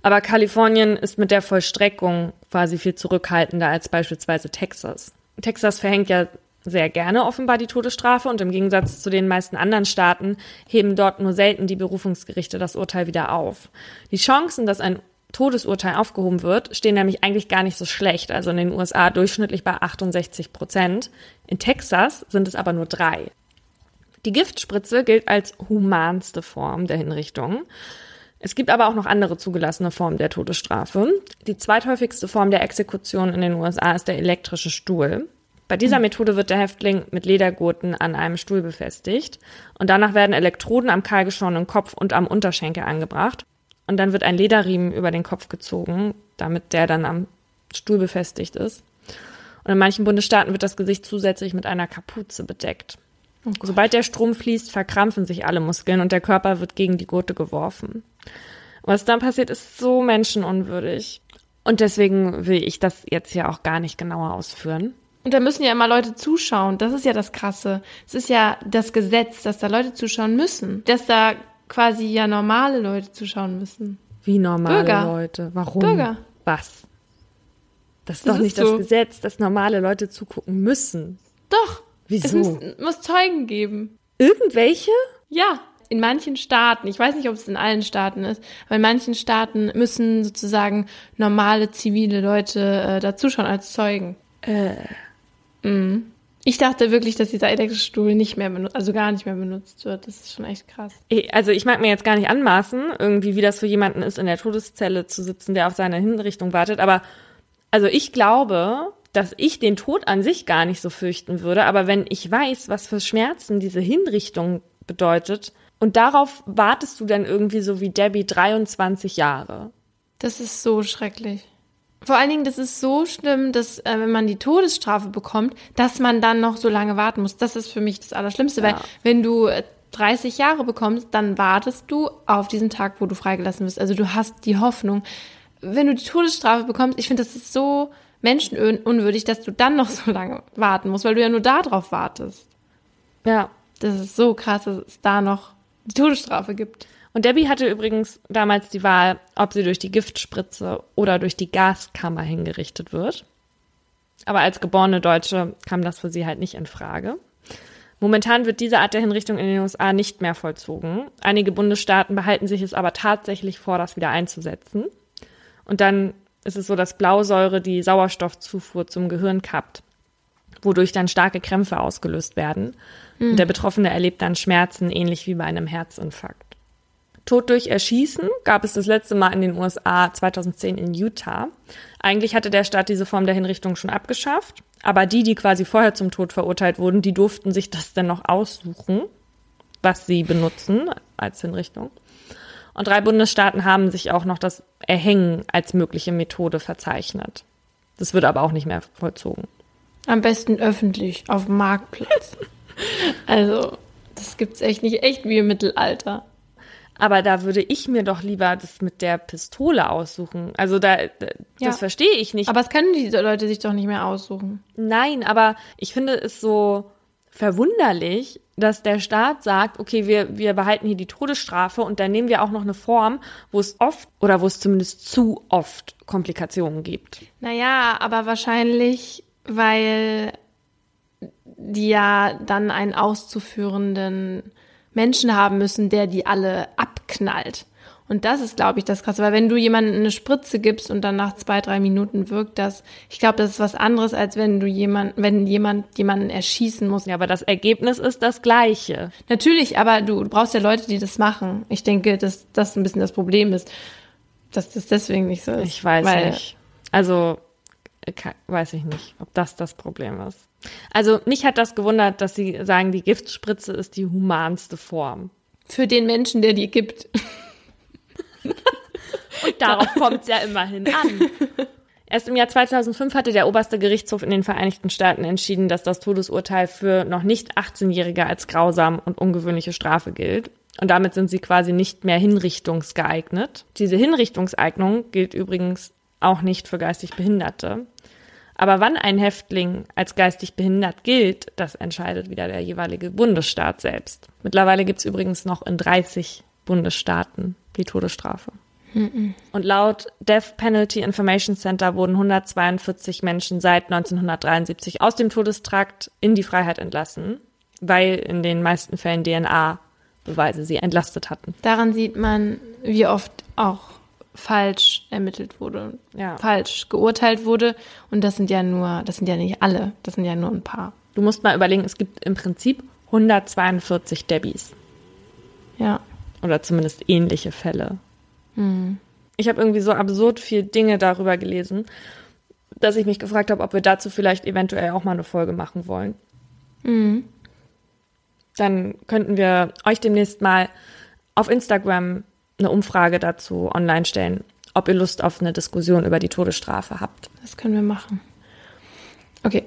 [SPEAKER 1] Aber Kalifornien ist mit der Vollstreckung quasi viel zurückhaltender als beispielsweise Texas. Texas verhängt ja sehr gerne offenbar die Todesstrafe und im Gegensatz zu den meisten anderen Staaten heben dort nur selten die Berufungsgerichte das Urteil wieder auf. Die Chancen, dass ein Todesurteil aufgehoben wird, stehen nämlich eigentlich gar nicht so schlecht. Also in den USA durchschnittlich bei 68 Prozent. In Texas sind es aber nur drei. Die Giftspritze gilt als humanste Form der Hinrichtung. Es gibt aber auch noch andere zugelassene Formen der Todesstrafe. Die zweithäufigste Form der Exekution in den USA ist der elektrische Stuhl. Bei dieser hm. Methode wird der Häftling mit Ledergurten an einem Stuhl befestigt und danach werden Elektroden am kahlgeschorenen Kopf und am Unterschenkel angebracht und dann wird ein Lederriemen über den Kopf gezogen, damit der dann am Stuhl befestigt ist. Und in manchen Bundesstaaten wird das Gesicht zusätzlich mit einer Kapuze bedeckt. Oh Sobald der Strom fließt, verkrampfen sich alle Muskeln und der Körper wird gegen die Gurte geworfen. Was dann passiert, ist so menschenunwürdig. Und deswegen will ich das jetzt hier auch gar nicht genauer ausführen.
[SPEAKER 2] Und da müssen ja immer Leute zuschauen. Das ist ja das Krasse. Es ist ja das Gesetz, dass da Leute zuschauen müssen. Dass da quasi ja normale Leute zuschauen müssen.
[SPEAKER 1] Wie normale
[SPEAKER 2] Bürger.
[SPEAKER 1] Leute? Warum?
[SPEAKER 2] Bürger.
[SPEAKER 1] Was? Das ist
[SPEAKER 2] Das
[SPEAKER 1] doch
[SPEAKER 2] ist
[SPEAKER 1] nicht
[SPEAKER 2] so.
[SPEAKER 1] das Gesetz, dass normale Leute zugucken müssen.
[SPEAKER 2] Doch.
[SPEAKER 1] Wieso?
[SPEAKER 2] Es muss, muss Zeugen geben.
[SPEAKER 1] Irgendwelche?
[SPEAKER 2] Ja. In manchen Staaten, ich weiß nicht, ob es in allen Staaten ist, aber in manchen Staaten müssen sozusagen normale zivile Leute äh, dazuschauen als Zeugen.
[SPEAKER 1] Äh,
[SPEAKER 2] Mhm. Ich dachte wirklich, dass dieser elektrische Stuhl nicht mehr benutzt, also gar nicht mehr benutzt wird. Das ist schon echt krass.
[SPEAKER 1] also ich mag mir jetzt gar nicht anmaßen, irgendwie, wie das für jemanden ist, in der Todeszelle zu sitzen, der auf seine Hinrichtung wartet. Aber also ich glaube, dass ich den Tod an sich gar nicht so fürchten würde. Aber wenn ich weiß, was für Schmerzen diese Hinrichtung bedeutet, und darauf wartest du dann irgendwie so wie Debbie 23 Jahre.
[SPEAKER 2] Das ist so schrecklich. Vor allen Dingen, das ist so schlimm, dass äh, wenn man die Todesstrafe bekommt, dass man dann noch so lange warten muss. Das ist für mich das Allerschlimmste,
[SPEAKER 1] Ja.
[SPEAKER 2] weil wenn du äh, 30 Jahre bekommst, dann wartest du auf diesen Tag, wo du freigelassen wirst. Also du hast die Hoffnung. Wenn du die Todesstrafe bekommst, ich finde, das ist so menschenunwürdig, dass du dann noch (laughs) so lange warten musst, weil du ja nur darauf wartest.
[SPEAKER 1] Ja.
[SPEAKER 2] Das ist so krass, dass es da noch die Todesstrafe gibt.
[SPEAKER 1] Und Debbie hatte übrigens damals die Wahl, ob sie durch die Giftspritze oder durch die Gaskammer hingerichtet wird. Aber als geborene Deutsche kam das für sie halt nicht in Frage. Momentan wird diese Art der Hinrichtung in den USA nicht mehr vollzogen. Einige Bundesstaaten behalten sich es aber tatsächlich vor, das wieder einzusetzen. Und dann ist es so, dass Blausäure die Sauerstoffzufuhr zum Gehirn kappt, wodurch dann starke Krämpfe ausgelöst werden. Und der Betroffene erlebt dann Schmerzen, ähnlich wie bei einem Herzinfarkt. Tod durch Erschießen gab es das letzte Mal in den USA 2010 in Utah. Eigentlich hatte der Staat diese Form der Hinrichtung schon abgeschafft, aber die, die quasi vorher zum Tod verurteilt wurden, die durften sich das dann noch aussuchen, was sie benutzen als Hinrichtung. Und drei Bundesstaaten haben sich auch noch das Erhängen als mögliche Methode verzeichnet. Das wird aber auch nicht mehr vollzogen.
[SPEAKER 2] Am besten öffentlich, auf dem Marktplatz. (laughs) also, das gibt's echt nicht, echt wie im Mittelalter.
[SPEAKER 1] Aber da würde ich mir doch lieber das mit der Pistole aussuchen. Also da, da
[SPEAKER 2] Ja.
[SPEAKER 1] das verstehe ich nicht.
[SPEAKER 2] Aber es können die Leute sich doch nicht mehr aussuchen.
[SPEAKER 1] Nein, aber ich finde es so verwunderlich, dass der Staat sagt, okay, wir, wir behalten hier die Todesstrafe und dann nehmen wir auch noch eine Form, wo es oft oder wo es zumindest zu oft Komplikationen gibt.
[SPEAKER 2] Naja, aber wahrscheinlich, weil die ja dann einen auszuführenden Menschen haben müssen, der die alle abknallt. Und das ist, glaube ich, das Krasse, weil wenn du jemandem eine Spritze gibst und dann nach zwei, drei Minuten wirkt das, ich glaube, das ist was anderes, als wenn du jemand, wenn jemand jemanden erschießen muss.
[SPEAKER 1] Ja, aber das Ergebnis ist das gleiche.
[SPEAKER 2] Natürlich, aber du, brauchst ja Leute, die das machen. Ich denke, dass das ein bisschen das Problem ist, dass das deswegen nicht so ist.
[SPEAKER 1] Ich weiß nicht. Also äh, weiß ich nicht, ob das das Problem ist. Also mich hat das gewundert, dass sie sagen, die Giftspritze ist die humanste Form.
[SPEAKER 2] Für den Menschen, der die gibt. (laughs)
[SPEAKER 1] Und darauf kommt es ja immerhin an. Erst im Jahr 2005 hatte der oberste Gerichtshof in den Vereinigten Staaten entschieden, dass das Todesurteil für noch nicht 18-Jährige als grausam und ungewöhnliche Strafe gilt. Und damit sind sie quasi nicht mehr hinrichtungsgeeignet. Diese Hinrichtungseignung gilt übrigens auch nicht für geistig Behinderte. Aber wann ein Häftling als geistig behindert gilt, das entscheidet wieder der jeweilige Bundesstaat selbst. Mittlerweile gibt es übrigens noch in 30 Bundesstaaten die Todesstrafe. Und laut Death Penalty Information Center wurden 142 Menschen seit 1973 aus dem Todestrakt in die Freiheit entlassen, weil in den meisten Fällen DNA-Beweise sie entlastet hatten.
[SPEAKER 2] Daran sieht man, wie oft auch falsch ermittelt wurde,
[SPEAKER 1] Ja.
[SPEAKER 2] falsch geurteilt wurde. Und das sind ja nur, das sind ja nicht alle, das sind ja nur ein paar.
[SPEAKER 1] Du musst mal überlegen, es gibt im Prinzip 142 Debbys.
[SPEAKER 2] Ja.
[SPEAKER 1] Oder zumindest ähnliche Fälle. Ich habe irgendwie so absurd viel Dinge darüber gelesen, dass ich mich gefragt habe, ob wir dazu vielleicht eventuell auch mal eine Folge machen wollen. Dann könnten wir euch demnächst mal auf Instagram eine Umfrage dazu online stellen, ob ihr Lust auf eine Diskussion über die Todesstrafe habt.
[SPEAKER 2] Das können wir machen. Okay.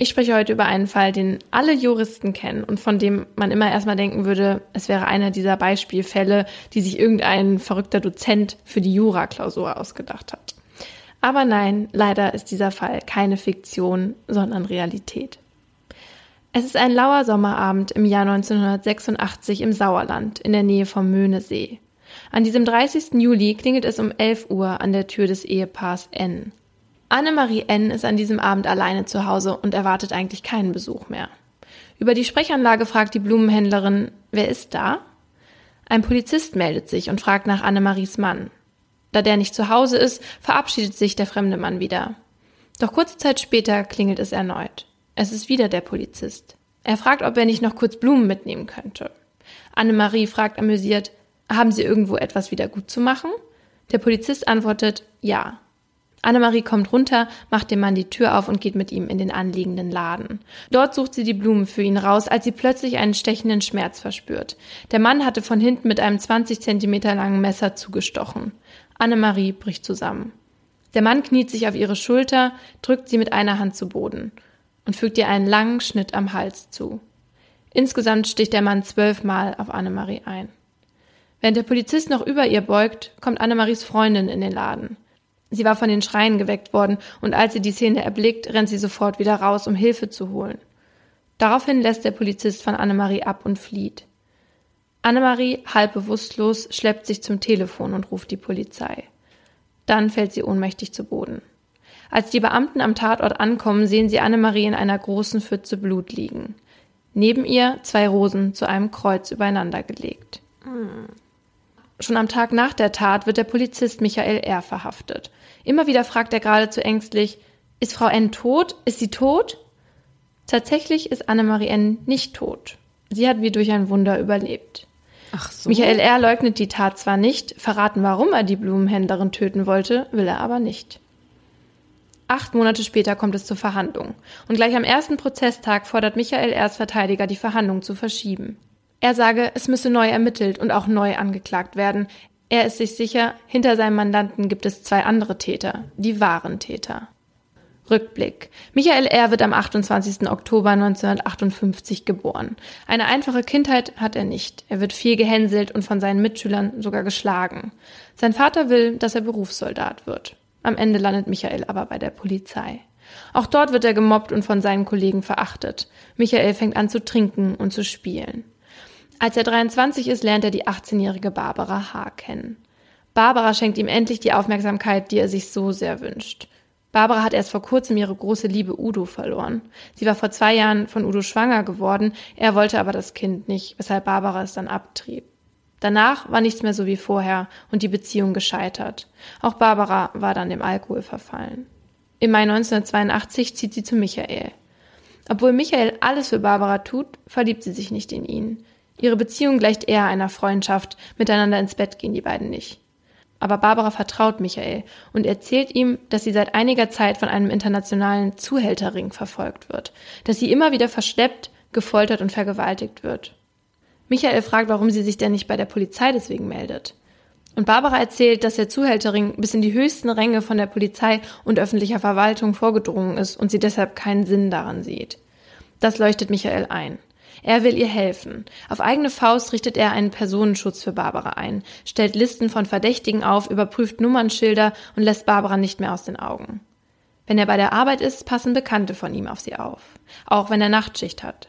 [SPEAKER 2] Ich spreche heute über einen Fall, den alle Juristen kennen und von dem man immer erstmal denken würde, es wäre einer dieser Beispielfälle, die sich irgendein verrückter Dozent für die Jura-Klausur ausgedacht hat. Aber nein, leider ist dieser Fall keine Fiktion, sondern Realität. Es ist ein lauer Sommerabend im Jahr 1986 im Sauerland in der Nähe vom Möhnesee. An diesem 30. Juli klingelt es um 11 Uhr an der Tür des Ehepaars N. Annemarie N. ist an diesem Abend alleine zu Hause und erwartet eigentlich keinen Besuch mehr. Über die Sprechanlage fragt die Blumenhändlerin, wer ist da? Ein Polizist meldet sich und fragt nach Annemaries Mann. Da der nicht zu Hause ist, verabschiedet sich der fremde Mann wieder. Doch kurze Zeit später klingelt es erneut. Es ist wieder der Polizist. Er fragt, ob er nicht noch kurz Blumen mitnehmen könnte. Annemarie fragt amüsiert, haben Sie irgendwo etwas wieder gut zu machen? Der Polizist antwortet, ja. Annemarie kommt runter, macht dem Mann die Tür auf und geht mit ihm in den anliegenden Laden. Dort sucht sie die Blumen für ihn raus, als sie plötzlich einen stechenden Schmerz verspürt. Der Mann hatte von hinten mit einem 20 Zentimeter langen Messer zugestochen. Annemarie bricht zusammen. Der Mann kniet sich auf ihre Schulter, drückt sie mit einer Hand zu Boden und fügt ihr einen langen Schnitt am Hals zu. Insgesamt sticht der Mann zwölfmal auf Annemarie ein. Während der Polizist noch über ihr beugt, kommt Annemaries Freundin in den Laden. Sie war von den Schreien geweckt worden und als sie die Szene erblickt, rennt sie sofort wieder raus, um Hilfe zu holen. Daraufhin lässt der Polizist von Annemarie ab und flieht. Annemarie, halb bewusstlos, schleppt sich zum Telefon und ruft die Polizei. Dann fällt sie ohnmächtig zu Boden. Als die Beamten am Tatort ankommen, sehen sie Annemarie in einer großen Pfütze Blut liegen. Neben ihr zwei Rosen zu einem Kreuz übereinander gelegt. Schon am Tag nach der Tat wird der Polizist Michael R. verhaftet. Immer wieder fragt er geradezu ängstlich, ist Frau N. tot? Ist sie tot? Tatsächlich ist Annemarie N. nicht tot. Sie hat wie durch ein Wunder überlebt.
[SPEAKER 1] Ach so.
[SPEAKER 2] Michael R. leugnet die Tat zwar nicht, verraten, warum er die Blumenhändlerin töten wollte, will er aber nicht. Acht Monate später kommt es zur Verhandlung. Und gleich am ersten Prozesstag fordert Michael R.'s Verteidiger, die Verhandlung zu verschieben. Er sage, es müsse neu ermittelt und auch neu angeklagt werden. Er ist sich sicher, hinter seinem Mandanten gibt es zwei andere Täter, die wahren Täter. Rückblick. Michael R. wird am 28. Oktober 1958 geboren. Eine einfache Kindheit hat er nicht. Er wird viel gehänselt und von seinen Mitschülern sogar geschlagen. Sein Vater will, dass er Berufssoldat wird. Am Ende landet Michael aber bei der Polizei. Auch dort wird er gemobbt und von seinen Kollegen verachtet. Michael fängt an zu trinken und zu spielen. Als er 23 ist, lernt er die 18-jährige Barbara H. kennen. Barbara schenkt ihm endlich die Aufmerksamkeit, die er sich so sehr wünscht. Barbara hat erst vor kurzem ihre große Liebe Udo verloren. Sie war vor zwei Jahren von Udo schwanger geworden, er wollte aber das Kind nicht, weshalb Barbara es dann abtrieb. Danach war nichts mehr so wie vorher und die Beziehung gescheitert. Auch Barbara war dann dem Alkohol verfallen. Im Mai 1982 zieht sie zu Michael. Obwohl Michael alles für Barbara tut, verliebt sie sich nicht in ihn. Ihre Beziehung gleicht eher einer Freundschaft, miteinander ins Bett gehen die beiden nicht. Aber Barbara vertraut Michael und erzählt ihm, dass sie seit einiger Zeit von einem internationalen Zuhälterring verfolgt wird, dass sie immer wieder verschleppt, gefoltert und vergewaltigt wird. Michael fragt, warum sie sich denn nicht bei der Polizei deswegen meldet. Und Barbara erzählt, dass der Zuhälterring bis in die höchsten Ränge von der Polizei und öffentlicher Verwaltung vorgedrungen ist und sie deshalb keinen Sinn daran sieht. Das leuchtet Michael ein. Er will ihr helfen. Auf eigene Faust richtet er einen Personenschutz für Barbara ein, stellt Listen von Verdächtigen auf, überprüft Nummernschilder und lässt Barbara nicht mehr aus den Augen. Wenn er bei der Arbeit ist, passen Bekannte von ihm auf sie auf, auch wenn er Nachtschicht hat.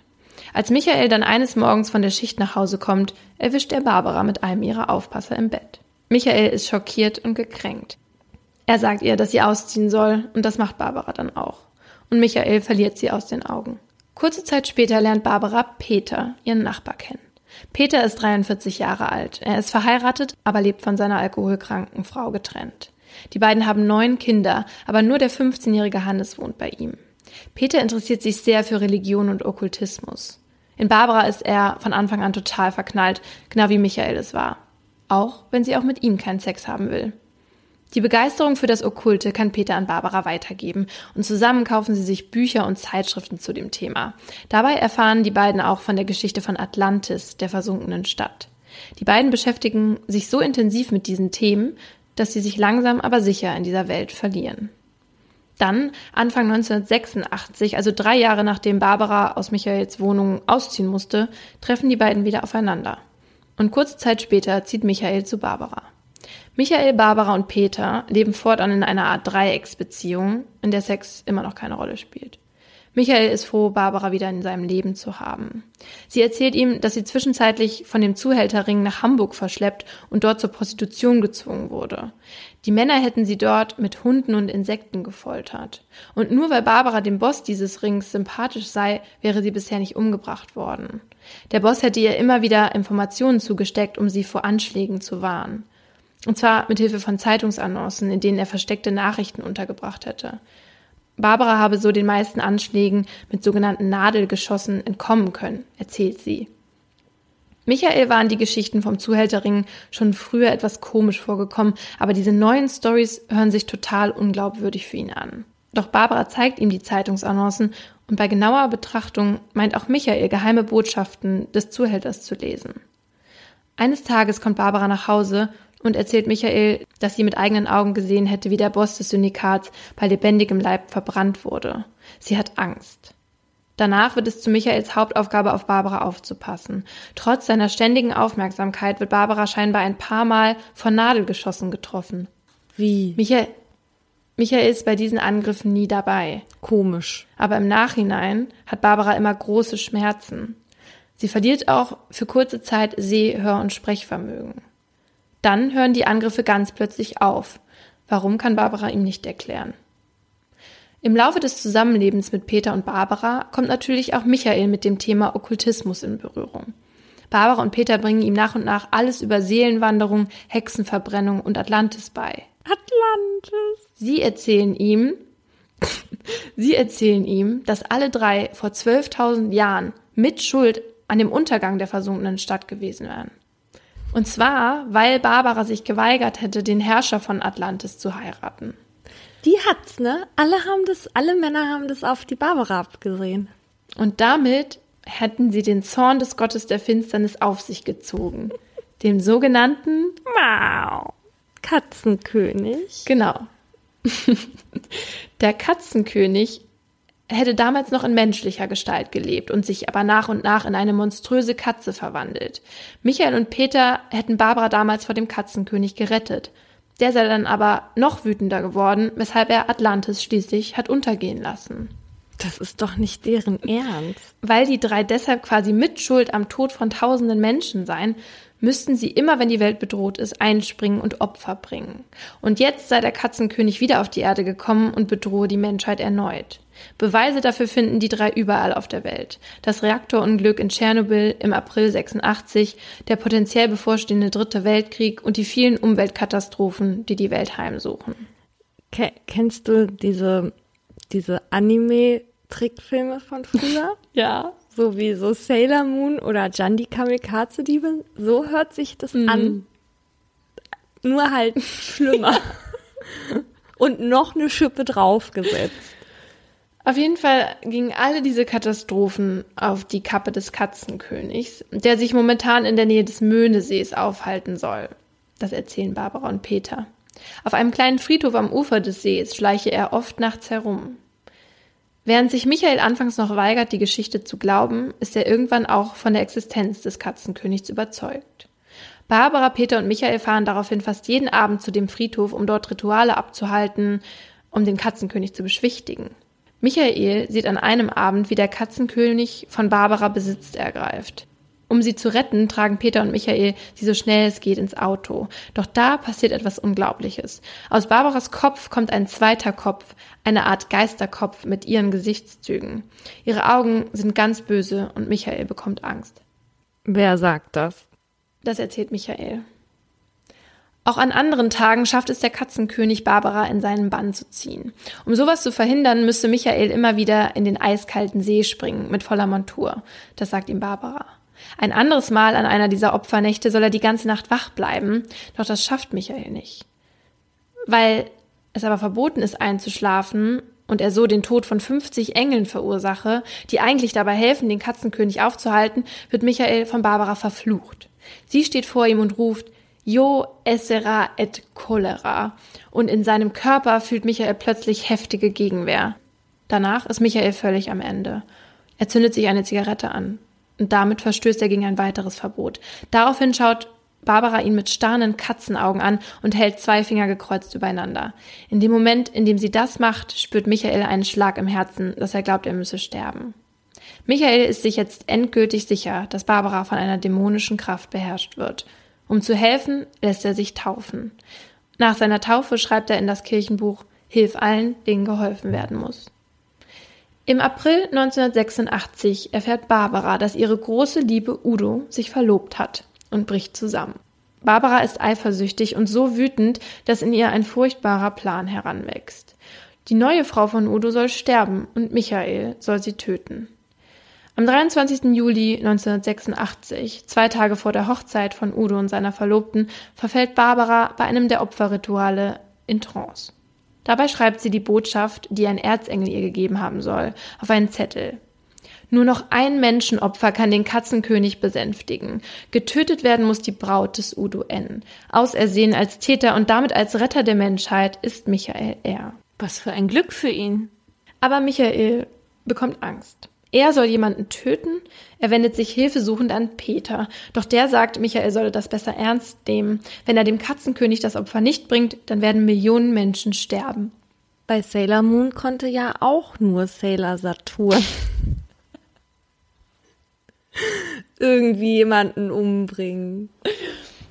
[SPEAKER 2] Als Michael dann eines Morgens von der Schicht nach Hause kommt, erwischt er Barbara mit einem ihrer Aufpasser im Bett. Michael ist schockiert und gekränkt. Er sagt ihr, dass sie ausziehen soll, und das macht Barbara dann auch. Und Michael verliert sie aus den Augen. Kurze Zeit später lernt Barbara Peter, ihren Nachbar, kennen. Peter ist 43 Jahre alt. Er ist verheiratet, aber lebt von seiner alkoholkranken Frau getrennt. Die beiden haben neun Kinder, aber nur der 15-jährige Hannes wohnt bei ihm. Peter interessiert sich sehr für Religion und Okkultismus. In Barbara ist er von Anfang an total verknallt, genau wie Michael es war. Auch wenn sie auch mit ihm keinen Sex haben will. Die Begeisterung für das Okkulte kann Peter an Barbara weitergeben und zusammen kaufen sie sich Bücher und Zeitschriften zu dem Thema. Dabei erfahren die beiden auch von der Geschichte von Atlantis, der versunkenen Stadt. Die beiden beschäftigen sich so intensiv mit diesen Themen, dass sie sich langsam aber sicher in dieser Welt verlieren. Dann, Anfang 1986, also drei Jahre nachdem Barbara aus Michaels Wohnung ausziehen musste, treffen die beiden wieder aufeinander. Und kurze Zeit später zieht Michael zu Barbara. Michael, Barbara und Peter leben fortan in einer Art Dreiecksbeziehung, in der Sex immer noch keine Rolle spielt. Michael ist froh, Barbara wieder in seinem Leben zu haben. Sie erzählt ihm, dass sie zwischenzeitlich von dem Zuhälterring nach Hamburg verschleppt und dort zur Prostitution gezwungen wurde. Die Männer hätten sie dort mit Hunden und Insekten gefoltert. Und nur weil Barbara dem Boss dieses Rings sympathisch sei, wäre sie bisher nicht umgebracht worden. Der Boss hätte ihr immer wieder Informationen zugesteckt, um sie vor Anschlägen zu warnen. Und zwar mit Hilfe von Zeitungsannoncen, in denen er versteckte Nachrichten untergebracht hätte. Barbara habe so den meisten Anschlägen mit sogenannten Nadelgeschossen entkommen können, erzählt sie. Michael waren die Geschichten vom Zuhälterring schon früher etwas komisch vorgekommen, aber diese neuen Stories hören sich total unglaubwürdig für ihn an. Doch Barbara zeigt ihm die Zeitungsannoncen und bei genauer Betrachtung meint auch Michael geheime Botschaften des Zuhälters zu lesen. Eines Tages kommt Barbara nach Hause und erzählt Michael, dass sie mit eigenen Augen gesehen hätte, wie der Boss des Syndikats bei lebendigem Leib verbrannt wurde. Sie hat Angst. Danach wird es zu Michaels Hauptaufgabe, auf Barbara aufzupassen. Trotz seiner ständigen Aufmerksamkeit wird Barbara scheinbar ein paar Mal von Nadelgeschossen getroffen.
[SPEAKER 1] Wie?
[SPEAKER 2] Michael, Michael ist bei diesen Angriffen nie dabei.
[SPEAKER 1] Komisch.
[SPEAKER 2] Aber im Nachhinein hat Barbara immer große Schmerzen. Sie verliert auch für kurze Zeit Seh-, Hör- und Sprechvermögen. Dann hören die Angriffe ganz plötzlich auf. Warum kann Barbara ihm nicht erklären. Im Laufe des Zusammenlebens mit Peter und Barbara kommt natürlich auch Michael mit dem Thema Okkultismus in Berührung. Barbara und Peter bringen ihm nach und nach alles über Seelenwanderung, Hexenverbrennung und Atlantis bei.
[SPEAKER 1] Atlantis.
[SPEAKER 2] Sie erzählen ihm, (coughs) sie erzählen ihm, dass alle drei vor 12.000 Jahren mit Schuld an dem Untergang der versunkenen Stadt gewesen wären. Und zwar, weil Barbara sich geweigert hätte, den Herrscher von Atlantis zu heiraten.
[SPEAKER 1] Die hat's, ne? Alle haben das, alle Männer haben das auf die Barbara abgesehen.
[SPEAKER 2] Und damit hätten sie den Zorn des Gottes der Finsternis auf sich gezogen. Dem sogenannten
[SPEAKER 1] Wow. Katzenkönig.
[SPEAKER 2] Genau. (laughs) der Katzenkönig hätte damals noch in menschlicher Gestalt gelebt und sich aber nach und nach in eine monströse Katze verwandelt. Michael und Peter hätten Barbara damals vor dem Katzenkönig gerettet. Der sei dann aber noch wütender geworden, weshalb er Atlantis schließlich hat untergehen lassen.
[SPEAKER 1] Das ist doch nicht deren Ernst.
[SPEAKER 2] Weil die drei deshalb quasi Mitschuld am Tod von tausenden Menschen seien, müssten sie immer, wenn die Welt bedroht ist, einspringen und Opfer bringen. Und jetzt sei der Katzenkönig wieder auf die Erde gekommen und bedrohe die Menschheit erneut. Beweise dafür finden die drei überall auf der Welt. Das Reaktorunglück in Tschernobyl im April 86, der potenziell bevorstehende Dritte Weltkrieg und die vielen Umweltkatastrophen, die die Welt heimsuchen.
[SPEAKER 1] Ke kennst du diese, diese Anime-Trickfilme von früher? (laughs)
[SPEAKER 2] ja.
[SPEAKER 1] So wie so Sailor Moon oder Jandi Kamikaze-Diebe? So hört sich das
[SPEAKER 2] Mhm.
[SPEAKER 1] an. Nur halt schlimmer. (laughs) und noch eine Schippe draufgesetzt.
[SPEAKER 2] Auf jeden Fall gingen alle diese Katastrophen auf die Kappe des Katzenkönigs, der sich momentan in der Nähe des Möhnesees aufhalten soll. Das erzählen Barbara und Peter. Auf einem kleinen Friedhof am Ufer des Sees schleiche er oft nachts herum. Während sich Michael anfangs noch weigert, die Geschichte zu glauben, ist er irgendwann auch von der Existenz des Katzenkönigs überzeugt. Barbara, Peter und Michael fahren daraufhin fast jeden Abend zu dem Friedhof, um dort Rituale abzuhalten, um den Katzenkönig zu beschwichtigen. Michael sieht an einem Abend, wie der Katzenkönig von Barbara Besitz ergreift. Um sie zu retten, tragen Peter und Michael sie so schnell es geht ins Auto. Doch da passiert etwas Unglaubliches. Aus Barbaras Kopf kommt ein zweiter Kopf, eine Art Geisterkopf mit ihren Gesichtszügen. Ihre Augen sind ganz böse und Michael bekommt Angst.
[SPEAKER 1] Wer sagt das?
[SPEAKER 2] Das erzählt Michael. Auch an anderen Tagen schafft es der Katzenkönig Barbara in seinen Bann zu ziehen. Um sowas zu verhindern, müsste Michael immer wieder in den eiskalten See springen mit voller Montur. Das sagt ihm Barbara. Ein anderes Mal an einer dieser Opfernächte soll er die ganze Nacht wach bleiben, doch das schafft Michael nicht. Weil es aber verboten ist einzuschlafen und er so den Tod von 50 Engeln verursache, die eigentlich dabei helfen, den Katzenkönig aufzuhalten, wird Michael von Barbara verflucht. Sie steht vor ihm und ruft Jo essera et cholera und in seinem Körper fühlt Michael plötzlich heftige Gegenwehr. Danach ist Michael völlig am Ende. Er zündet sich eine Zigarette an. Und damit verstößt er gegen ein weiteres Verbot. Daraufhin schaut Barbara ihn mit starren Katzenaugen an und hält zwei Finger gekreuzt übereinander. In dem Moment, in dem sie das macht, spürt Michael einen Schlag im Herzen, dass er glaubt, er müsse sterben. Michael ist sich jetzt endgültig sicher, dass Barbara von einer dämonischen Kraft beherrscht wird. Um zu helfen, lässt er sich taufen. Nach seiner Taufe schreibt er in das Kirchenbuch Hilf allen, denen geholfen werden muss. Im April 1986 erfährt Barbara, dass ihre große Liebe Udo sich verlobt hat und bricht zusammen. Barbara ist eifersüchtig und so wütend, dass in ihr ein furchtbarer Plan heranwächst. Die neue Frau von Udo soll sterben und Michael soll sie töten. Am 23. Juli 1986, zwei Tage vor der Hochzeit von Udo und seiner Verlobten, verfällt Barbara bei einem der Opferrituale in Trance. Dabei schreibt sie die Botschaft, die ein Erzengel ihr gegeben haben soll, auf einen Zettel. Nur noch ein Menschenopfer kann den Katzenkönig besänftigen. Getötet werden muss die Braut des Udo N. Ausersehen als Täter und damit als Retter der Menschheit ist Michael R.
[SPEAKER 1] Was für ein Glück für ihn.
[SPEAKER 2] Aber Michael bekommt Angst. Er soll jemanden töten, er wendet sich hilfesuchend an Peter, doch der sagt, Michael solle das besser ernst nehmen. Wenn er dem Katzenkönig das Opfer nicht bringt, dann werden Millionen Menschen sterben.
[SPEAKER 1] Bei Sailor Moon konnte ja auch nur Sailor Saturn (laughs) irgendwie jemanden umbringen.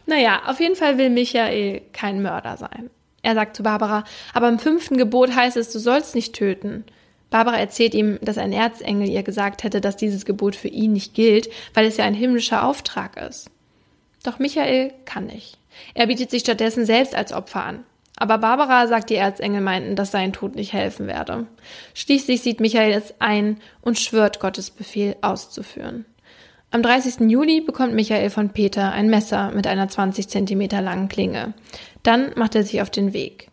[SPEAKER 2] Naja, auf jeden Fall will Michael kein Mörder sein. Er sagt zu Barbara, aber im fünften Gebot heißt es, du sollst nicht töten. Barbara erzählt ihm, dass ein Erzengel ihr gesagt hätte, dass dieses Gebot für ihn nicht gilt, weil es ja ein himmlischer Auftrag ist. Doch Michael kann nicht. Er bietet sich stattdessen selbst als Opfer an. Aber Barbara sagt, die Erzengel meinten, dass sein Tod nicht helfen werde. Schließlich sieht Michael es ein und schwört, Gottes Befehl auszuführen. Am 30. Juli bekommt Michael von Peter ein Messer mit einer 20 Zentimeter langen Klinge. Dann macht er sich auf den Weg.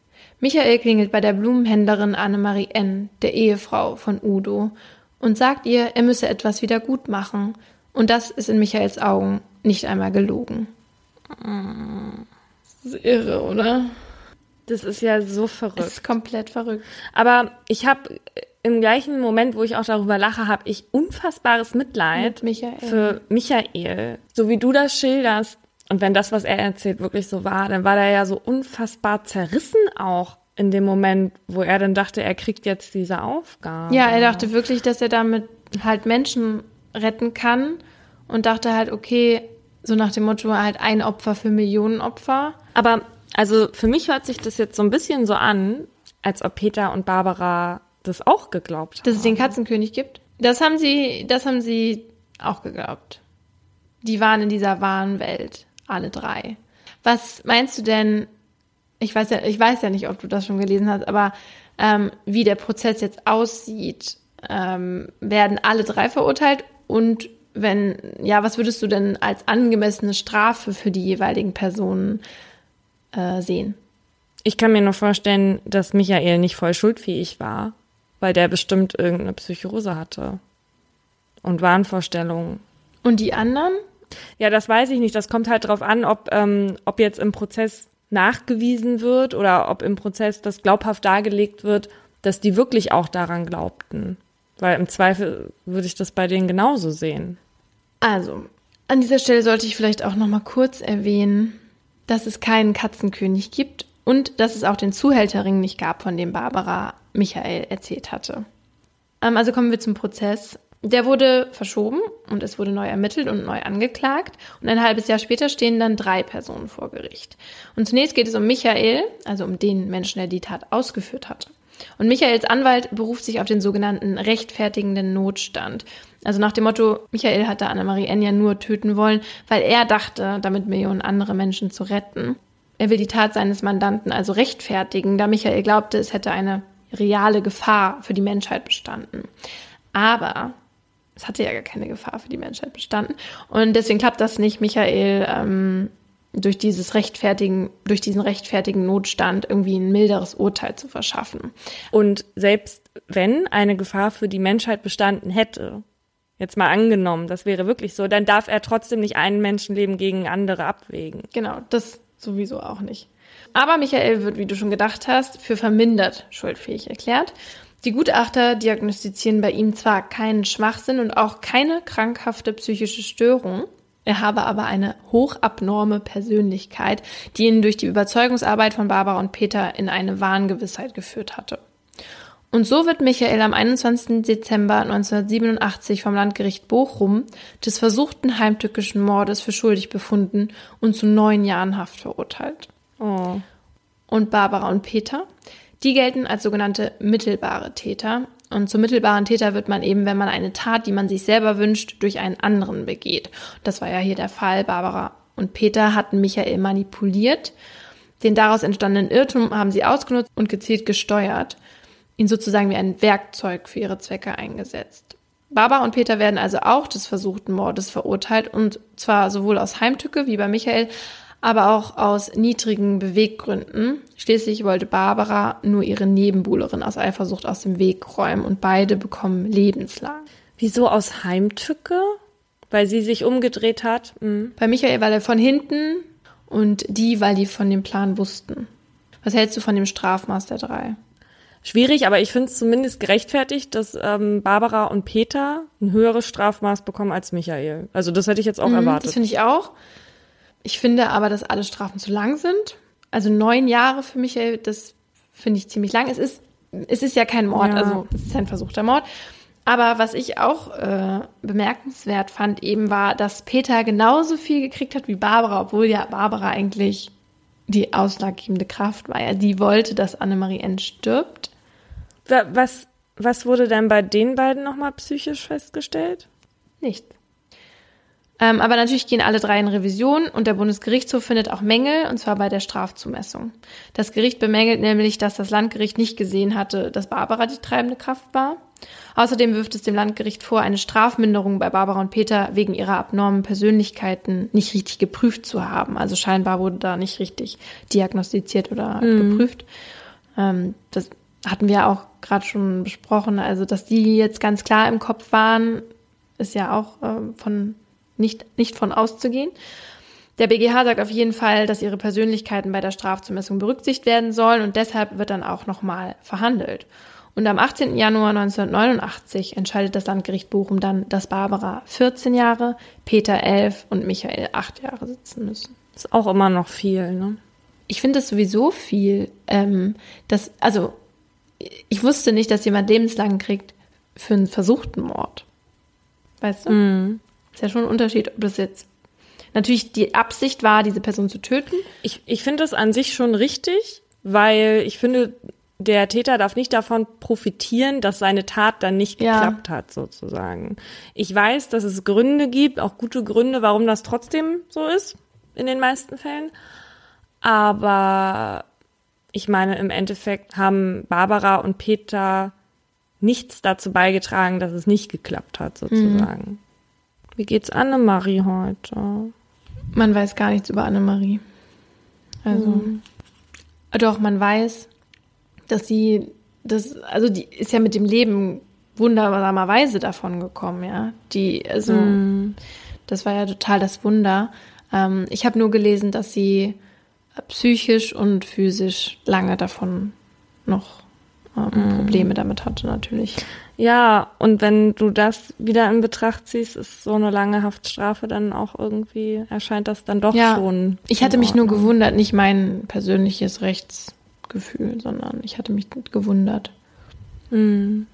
[SPEAKER 2] Michael klingelt bei der Blumenhändlerin Annemarie N., der Ehefrau von Udo, und sagt ihr, er müsse etwas wieder gut machen. Und das ist in Michaels Augen nicht einmal gelogen.
[SPEAKER 1] Das ist irre, oder? Das ist ja so verrückt. Das
[SPEAKER 2] ist komplett verrückt.
[SPEAKER 1] Aber ich habe im gleichen Moment, wo ich auch darüber lache, habe ich unfassbares Mitleid
[SPEAKER 2] Michael.
[SPEAKER 1] für Michael. So wie du das schilderst, und wenn das, was er erzählt, wirklich so war, dann war er ja so unfassbar zerrissen auch in dem Moment, wo er dann dachte, er kriegt jetzt diese Aufgabe.
[SPEAKER 2] Ja, er dachte wirklich, dass er damit halt Menschen retten kann und dachte halt, okay, so nach dem Motto halt ein Opfer für Millionen Opfer.
[SPEAKER 1] Aber also für mich hört sich das jetzt so ein bisschen so an, als ob Peter und Barbara das auch geglaubt haben.
[SPEAKER 2] Dass es den Katzenkönig gibt? Das haben sie, das haben sie auch geglaubt. Die waren in dieser wahren Welt alle drei. Was meinst du denn, ich weiß ja, ich weiß ja nicht, ob du das schon gelesen hast, aber ähm, wie der Prozess jetzt aussieht, ähm, werden alle drei verurteilt und wenn, ja, was würdest du denn als angemessene Strafe für die jeweiligen Personen äh, sehen?
[SPEAKER 1] Ich kann mir nur vorstellen, dass Michael nicht voll schuldfähig war, weil der bestimmt irgendeine Psychose hatte und Wahnvorstellungen.
[SPEAKER 2] Und die anderen?
[SPEAKER 1] Ja, das weiß ich nicht. Das kommt halt drauf an, ob, ähm, ob jetzt im Prozess nachgewiesen wird oder ob im Prozess das glaubhaft dargelegt wird, dass die wirklich auch daran glaubten. Weil im Zweifel würde ich das bei denen genauso sehen.
[SPEAKER 2] Also, an dieser Stelle sollte ich vielleicht auch noch mal kurz erwähnen, dass es keinen Katzenkönig gibt Und dass es auch den Zuhälterring nicht gab, von dem Barbara Michael erzählt hatte. Ähm, also kommen wir zum Prozess. Der wurde verschoben und es wurde neu ermittelt und neu angeklagt. Und ein halbes Jahr später stehen dann drei Personen vor Gericht. Und zunächst geht es um Michael, also um den Menschen, der die Tat ausgeführt hatte. Und Michaels Anwalt beruft sich auf den sogenannten rechtfertigenden Notstand. Also nach dem Motto, Michael hatte Annemarie N. ja nur töten wollen, weil er dachte, damit Millionen andere Menschen zu retten. Er will die Tat seines Mandanten also rechtfertigen, da Michael glaubte, es hätte eine reale Gefahr für die Menschheit bestanden. Aber es hatte ja gar keine Gefahr für die Menschheit bestanden. Und deswegen klappt das nicht, Michael ähm, durch dieses rechtfertigen, durch diesen rechtfertigen Notstand irgendwie ein milderes Urteil zu verschaffen.
[SPEAKER 1] Und selbst wenn eine Gefahr für die Menschheit bestanden hätte, jetzt mal angenommen, das wäre wirklich so, dann darf er trotzdem nicht ein Menschenleben gegen andere abwägen.
[SPEAKER 2] Genau, das sowieso auch nicht. Aber Michael wird, wie du schon gedacht hast, für vermindert schuldfähig erklärt. Die Gutachter diagnostizieren bei ihm zwar keinen Schwachsinn und auch keine krankhafte psychische Störung, er habe aber eine hochabnorme Persönlichkeit, die ihn durch die Überzeugungsarbeit von Barbara und Peter in eine Wahngewissheit geführt hatte. Und so wird Michael am 21. Dezember 1987 vom Landgericht Bochum des versuchten heimtückischen Mordes für schuldig befunden und zu neun Jahren Haft verurteilt.
[SPEAKER 1] Oh.
[SPEAKER 2] Und Barbara und Peter, die gelten als sogenannte mittelbare Täter. Und zum mittelbaren Täter wird man eben, wenn man eine Tat, die man sich selber wünscht, durch einen anderen begeht. Das war ja hier der Fall. Barbara und Peter hatten Michael manipuliert. Den daraus entstandenen Irrtum haben sie ausgenutzt und gezielt gesteuert ihn sozusagen wie ein Werkzeug für ihre Zwecke eingesetzt. Barbara und Peter werden also auch des versuchten Mordes verurteilt und zwar sowohl aus Heimtücke wie bei Michael, aber auch aus niedrigen Beweggründen. Schließlich wollte Barbara nur ihre Nebenbuhlerin aus Eifersucht aus dem Weg räumen und beide bekommen lebenslang.
[SPEAKER 1] Wieso aus Heimtücke? Weil sie sich umgedreht hat? Mhm.
[SPEAKER 2] Bei Michael, weil er von hinten und die, weil die von dem Plan wussten. Was hältst du von dem Strafmaß der drei?
[SPEAKER 1] schwierig, aber ich finde es zumindest gerechtfertigt, dass ähm, Barbara und Peter ein höheres Strafmaß bekommen als Michael. Also das hätte ich jetzt auch mhm, erwartet.
[SPEAKER 2] Das finde ich auch. Ich finde aber, dass alle Strafen zu lang sind. Also neun Jahre für Michael, das finde ich ziemlich lang. Es ist, es ist ja kein Mord, ja. also es ist ein versuchter Mord. Aber was ich auch äh, bemerkenswert fand, eben war, dass Peter genauso viel gekriegt hat wie Barbara, obwohl ja Barbara eigentlich die ausschlaggebende Kraft war. Ja, die wollte, dass Annemarie N. stirbt.
[SPEAKER 1] Was, was wurde denn bei den beiden nochmal psychisch festgestellt?
[SPEAKER 2] Nichts. Ähm, aber natürlich gehen alle drei in Revision und der Bundesgerichtshof findet auch Mängel, und zwar bei der Strafzumessung. Das Gericht bemängelt nämlich, dass das Landgericht nicht gesehen hatte, dass Barbara die treibende Kraft war. Außerdem wirft es dem Landgericht vor, eine Strafminderung bei Barbara und Peter wegen ihrer abnormen Persönlichkeiten nicht richtig geprüft zu haben. Also scheinbar wurde da nicht richtig diagnostiziert oder mhm. geprüft. Ähm, das hatten wir auch gerade schon besprochen. Also, dass die jetzt ganz klar im Kopf waren, ist ja auch äh, von nicht, nicht von auszugehen. Der BGH sagt auf jeden Fall, dass ihre Persönlichkeiten bei der Strafzumessung berücksichtigt werden sollen und deshalb wird dann auch nochmal verhandelt. Und am 18. Januar 1989 entscheidet das Landgericht Bochum dann, dass Barbara 14 Jahre, Peter 11 und Michael 8 Jahre sitzen müssen.
[SPEAKER 1] Ist auch immer noch viel, ne?
[SPEAKER 2] Ich finde das sowieso viel. Ähm, das, also ich wusste nicht, dass jemand lebenslang kriegt für einen versuchten Mord. Weißt du? Mm. Ist ja schon ein Unterschied, ob das jetzt natürlich die Absicht war, diese Person zu töten.
[SPEAKER 1] Ich, ich finde das an sich schon richtig, weil ich finde, der Täter darf nicht davon profitieren, dass seine Tat dann nicht geklappt ja. hat, sozusagen. Ich weiß, dass es Gründe gibt, auch gute Gründe, warum das trotzdem so ist, in den meisten Fällen. Aber ich meine, im Endeffekt haben Barbara und Peter nichts dazu beigetragen, dass es nicht geklappt hat, sozusagen. Mhm. Wie geht's Annemarie heute?
[SPEAKER 2] Man weiß gar nichts über Annemarie. Also, mhm. doch, man weiß, dass sie, das, also die ist ja mit dem Leben wundersamerweise davon gekommen, ja. Die, also, mhm. das war ja total das Wunder. Ähm, ich habe nur gelesen, dass sie psychisch und physisch lange davon noch ähm, mhm. Probleme damit hatte natürlich.
[SPEAKER 1] Ja, und wenn du das wieder in Betracht ziehst, ist so eine lange Haftstrafe dann auch irgendwie, erscheint das dann doch ja, schon.
[SPEAKER 2] Ich hatte mich nur gewundert, nicht mein persönliches Rechtsgefühl, sondern ich hatte mich gewundert. Mhm.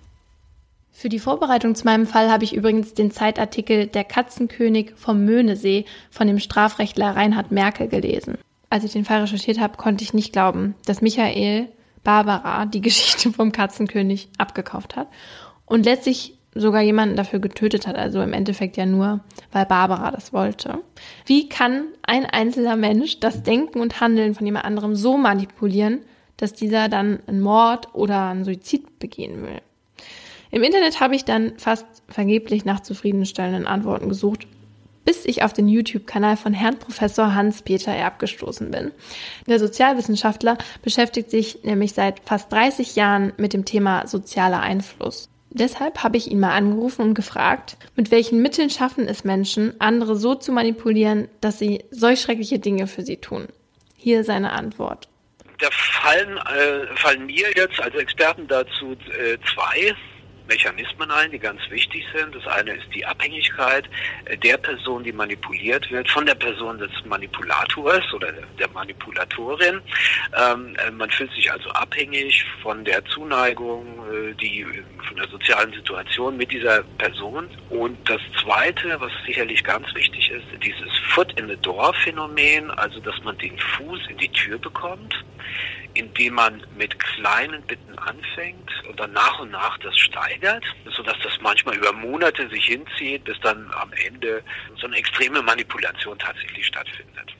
[SPEAKER 2] Für die Vorbereitung zu meinem Fall habe ich übrigens den Zeitartikel Der Katzenkönig vom Möhnesee von dem Strafrechtler Reinhard Merkel gelesen. Als ich den Fall recherchiert habe, konnte ich nicht glauben, dass Michael Barbara die Geschichte vom Katzenkönig abgekauft hat und letztlich sogar jemanden dafür getötet hat, also im Endeffekt ja nur, weil Barbara das wollte. Wie kann ein einzelner Mensch das Denken und Handeln von jemand anderem so manipulieren, dass dieser dann einen Mord oder einen Suizid begehen will? Im Internet habe ich dann fast vergeblich nach zufriedenstellenden Antworten gesucht, bis ich auf den YouTube-Kanal von Herrn Professor Hans-Peter Erb gestoßen bin. Der Sozialwissenschaftler beschäftigt sich nämlich seit fast 30 Jahren mit dem Thema sozialer Einfluss. Deshalb habe ich ihn mal angerufen und gefragt, mit welchen Mitteln schaffen es Menschen, andere so zu manipulieren, dass sie solch schreckliche Dinge für sie tun. Hier seine Antwort.
[SPEAKER 3] Da fallen, äh, fallen mir jetzt als Experten dazu äh, zwei Mechanismen ein, die ganz wichtig sind. Das eine ist die Abhängigkeit äh, der Person, die manipuliert wird, von der Person des Manipulators oder der Manipulatorin. Ähm, äh, man fühlt sich also abhängig von der Zuneigung, äh, die von der sozialen Situation mit dieser Person. Und das Zweite, was sicherlich ganz wichtig ist, dieses Foot in the Door Phänomen, also dass man den Fuß in die Tür bekommt indem man mit kleinen Bitten anfängt und dann nach und nach das steigert, sodass das manchmal über Monate sich hinzieht, bis dann am Ende so eine extreme Manipulation tatsächlich stattfindet.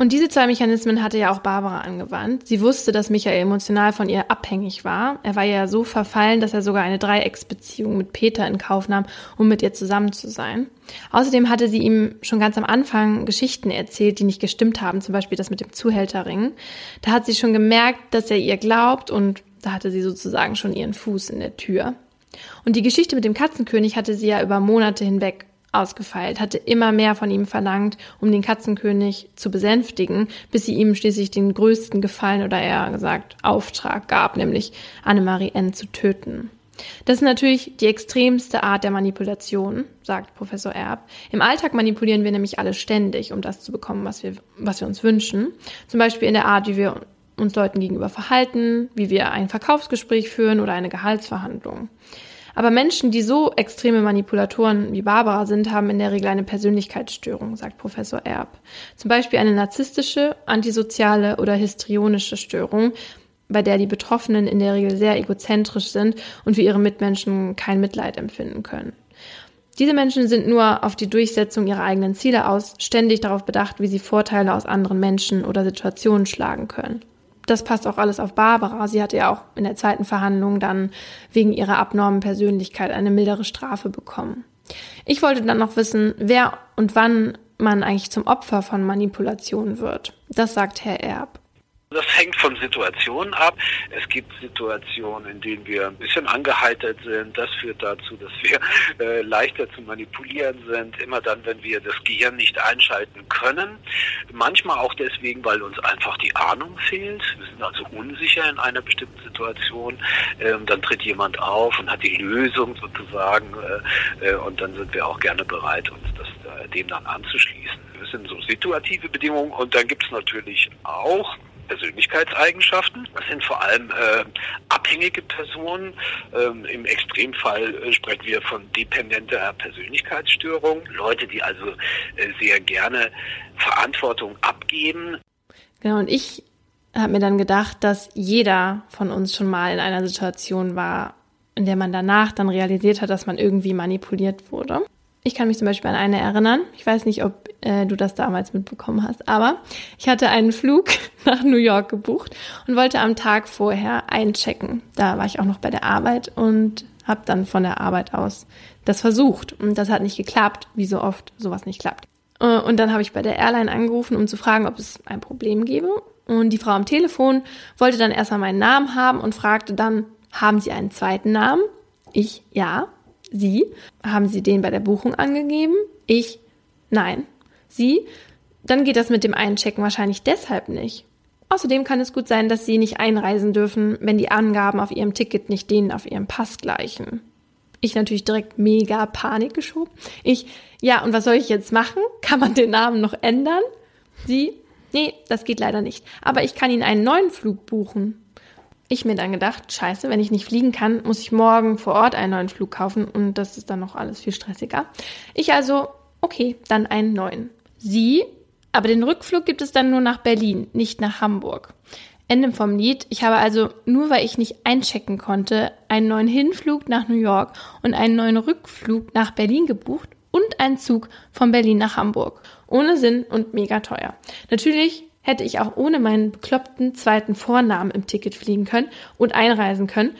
[SPEAKER 2] Und diese zwei Mechanismen hatte ja auch Barbara angewandt. Sie wusste, dass Michael emotional von ihr abhängig war. Er war ja so verfallen, dass er sogar eine Dreiecksbeziehung mit Peter in Kauf nahm, um mit ihr zusammen zu sein. Außerdem hatte sie ihm schon ganz am Anfang Geschichten erzählt, die nicht gestimmt haben, zum Beispiel das mit dem Zuhälterring. Da hat sie schon gemerkt, dass er ihr glaubt und da hatte sie sozusagen schon ihren Fuß in der Tür. Und die Geschichte mit dem Katzenkönig hatte sie ja über Monate hinweg ausgefeilt, hatte immer mehr von ihm verlangt, um den Katzenkönig zu besänftigen, bis sie ihm schließlich den größten Gefallen oder eher gesagt Auftrag gab, nämlich Annemarie N. zu töten. Das ist natürlich die extremste Art der Manipulation, sagt Professor Erb. Im Alltag manipulieren wir nämlich alle ständig, um das zu bekommen, was wir, was wir uns wünschen. Zum Beispiel in der Art, wie wir uns Leuten gegenüber verhalten, wie wir ein Verkaufsgespräch führen oder eine Gehaltsverhandlung. Aber Menschen, die so extreme Manipulatoren wie Barbara sind, haben in der Regel eine Persönlichkeitsstörung, sagt Professor Erb. Zum Beispiel eine narzisstische, antisoziale oder histrionische Störung, bei der die Betroffenen in der Regel sehr egozentrisch sind und für ihre Mitmenschen kein Mitleid empfinden können. Diese Menschen sind nur auf die Durchsetzung ihrer eigenen Ziele aus, ständig darauf bedacht, wie sie Vorteile aus anderen Menschen oder Situationen schlagen können das passt auch alles auf Barbara. Sie hatte ja auch in der zweiten Verhandlung dann wegen ihrer abnormen Persönlichkeit eine mildere Strafe bekommen. Ich wollte dann noch wissen, wer und wann man eigentlich zum Opfer von Manipulation wird. Das sagt Herr Erb.
[SPEAKER 3] Das hängt von Situationen ab. Es gibt Situationen, in denen wir ein bisschen angeheitert sind. Das führt dazu, dass wir äh, leichter zu manipulieren sind. Immer dann, wenn wir das Gehirn nicht einschalten können. Manchmal auch deswegen, weil uns einfach die Ahnung fehlt. Wir sind also unsicher in einer bestimmten Situation. Ähm, dann tritt jemand auf und hat die Lösung sozusagen. Äh, äh, und dann sind wir auch gerne bereit, uns das, äh, dem dann anzuschließen. Das sind so situative Bedingungen. Und dann gibt es natürlich auch Persönlichkeitseigenschaften. Das sind vor allem äh, abhängige Personen. Ähm, Im Extremfall äh, sprechen wir von dependenter Persönlichkeitsstörung. Leute, die also äh, sehr gerne Verantwortung abgeben.
[SPEAKER 2] Genau, und ich habe mir dann gedacht, dass jeder von uns schon mal in einer Situation war, in der man danach dann realisiert hat, dass man irgendwie manipuliert wurde. Ich kann mich zum Beispiel an eine erinnern. Ich weiß nicht, ob äh, du das damals mitbekommen hast, aber ich hatte einen Flug (laughs) nach New York gebucht und wollte am Tag vorher einchecken. Da war ich auch noch bei der Arbeit und habe dann von der Arbeit aus das versucht. Und das hat nicht geklappt, wie so oft sowas nicht klappt. Äh, und dann habe ich bei der Airline angerufen, um zu fragen, ob es ein Problem gäbe. Und die Frau am Telefon wollte dann erstmal meinen Namen haben und fragte dann, haben Sie einen zweiten Namen? Ich, ja. Sie, haben Sie den bei der Buchung angegeben? Ich, nein. Sie, dann geht das mit dem Einchecken wahrscheinlich deshalb nicht. Außerdem kann es gut sein, dass Sie nicht einreisen dürfen, wenn die Angaben auf Ihrem Ticket nicht denen auf Ihrem Pass gleichen. Ich natürlich direkt mega Panik geschoben. Ich, ja, und was soll ich jetzt machen? (laughs) Kann man den Namen noch ändern? Sie, nee, das geht leider nicht. Aber ich kann Ihnen einen neuen Flug buchen. Ich mir dann gedacht, scheiße, wenn ich nicht fliegen kann, muss ich morgen vor Ort einen neuen Flug kaufen und das ist dann noch alles viel stressiger. Ich also, okay, dann einen neuen. Sie aber den Rückflug gibt es dann nur nach Berlin, nicht nach Hamburg. Ende vom Lied. Ich habe also, nur weil ich nicht einchecken konnte, einen neuen Hinflug nach New York und einen neuen Rückflug nach Berlin gebucht und einen Zug von Berlin nach Hamburg. Ohne Sinn und mega teuer. Natürlich hätte ich auch ohne meinen bekloppten zweiten Vornamen im Ticket fliegen können und einreisen können.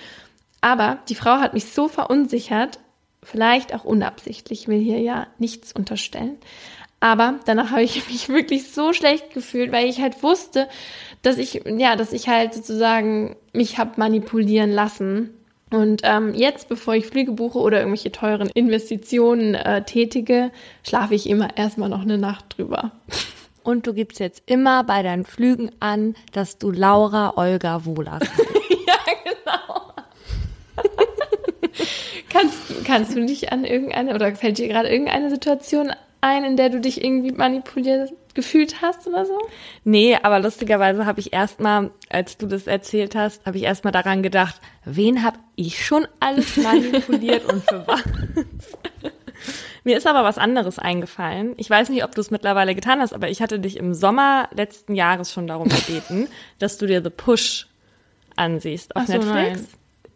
[SPEAKER 2] Aber die Frau hat mich so verunsichert, vielleicht auch unabsichtlich, will hier ja nichts unterstellen, aber danach habe ich (laughs) mich wirklich so schlecht gefühlt, weil ich halt wusste, dass ich, ja, dass ich halt sozusagen mich habe manipulieren lassen. Und ähm, jetzt, bevor ich Flüge buche oder irgendwelche teuren Investitionen äh, tätige, schlafe ich immer erstmal noch eine Nacht drüber. (laughs)
[SPEAKER 1] Und du gibst jetzt immer bei deinen Flügen an, dass du Laura Olga Wohlers (laughs)
[SPEAKER 2] ja, genau. (laughs) kannst, kannst du dich an irgendeine oder fällt dir gerade irgendeine Situation ein, in der du dich irgendwie manipuliert gefühlt hast oder so?
[SPEAKER 1] Nee, aber lustigerweise habe ich erstmal, als du das erzählt hast, habe ich erstmal daran gedacht, wen habe ich schon alles manipuliert und für was? (laughs) Mir ist aber was anderes eingefallen. Ich weiß nicht, ob du es mittlerweile getan hast, aber ich hatte dich im Sommer letzten Jahres schon darum (laughs) gebeten, dass du dir The Push ansiehst auf so, Netflix. Nein.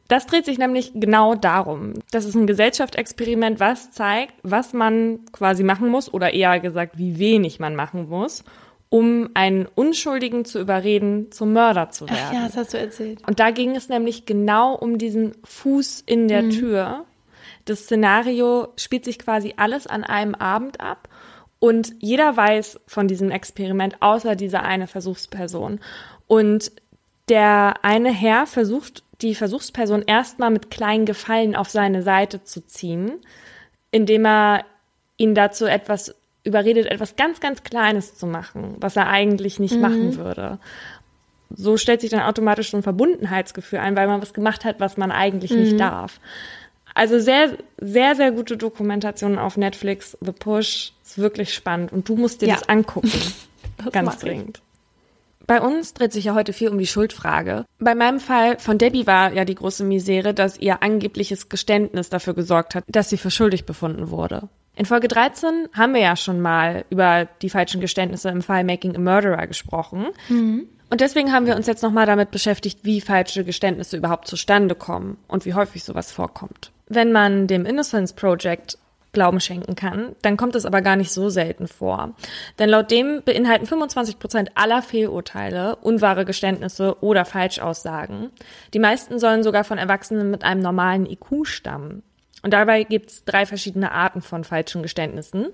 [SPEAKER 1] Das dreht sich nämlich genau darum. Das ist ein Gesellschaftsexperiment, was zeigt, was man quasi machen muss oder eher gesagt, wie wenig man machen muss, um einen Unschuldigen zu überreden, zum Mörder zu werden. Ach
[SPEAKER 2] ja, das hast du erzählt.
[SPEAKER 1] Und da ging es nämlich genau um diesen Fuß in der mhm. Tür. Das Szenario spielt sich quasi alles an einem Abend ab und jeder weiß von diesem Experiment, außer dieser eine Versuchsperson. Und der eine Herr versucht die Versuchsperson erstmal mit kleinen Gefallen auf seine Seite zu ziehen, indem er ihn dazu etwas überredet, etwas ganz, ganz Kleines zu machen, was er eigentlich nicht mhm. machen würde. So stellt sich dann automatisch so ein Verbundenheitsgefühl ein, weil man was gemacht hat, was man eigentlich mhm. nicht darf. Also sehr, sehr, sehr gute Dokumentation auf Netflix. The Push ist wirklich spannend und du musst dir ja. das angucken. (laughs) das ganz dringend. Bei uns dreht sich ja heute viel um die Schuldfrage. Bei meinem Fall von Debbie war ja die große Misere, dass ihr angebliches Geständnis dafür gesorgt hat, dass sie für schuldig befunden wurde. In Folge 13 haben wir ja schon mal über die falschen Geständnisse im Fall Making a Murderer gesprochen. Mhm. Und deswegen haben wir uns jetzt nochmal damit beschäftigt, wie falsche Geständnisse überhaupt zustande kommen und wie häufig sowas vorkommt. Wenn man dem Innocence Project Glauben schenken kann, dann kommt es aber gar nicht so selten vor. Denn laut dem beinhalten 25 Prozent aller Fehlurteile unwahre Geständnisse oder Falschaussagen. Die meisten sollen sogar von Erwachsenen mit einem normalen IQ stammen. Und dabei gibt es drei verschiedene Arten von falschen Geständnissen.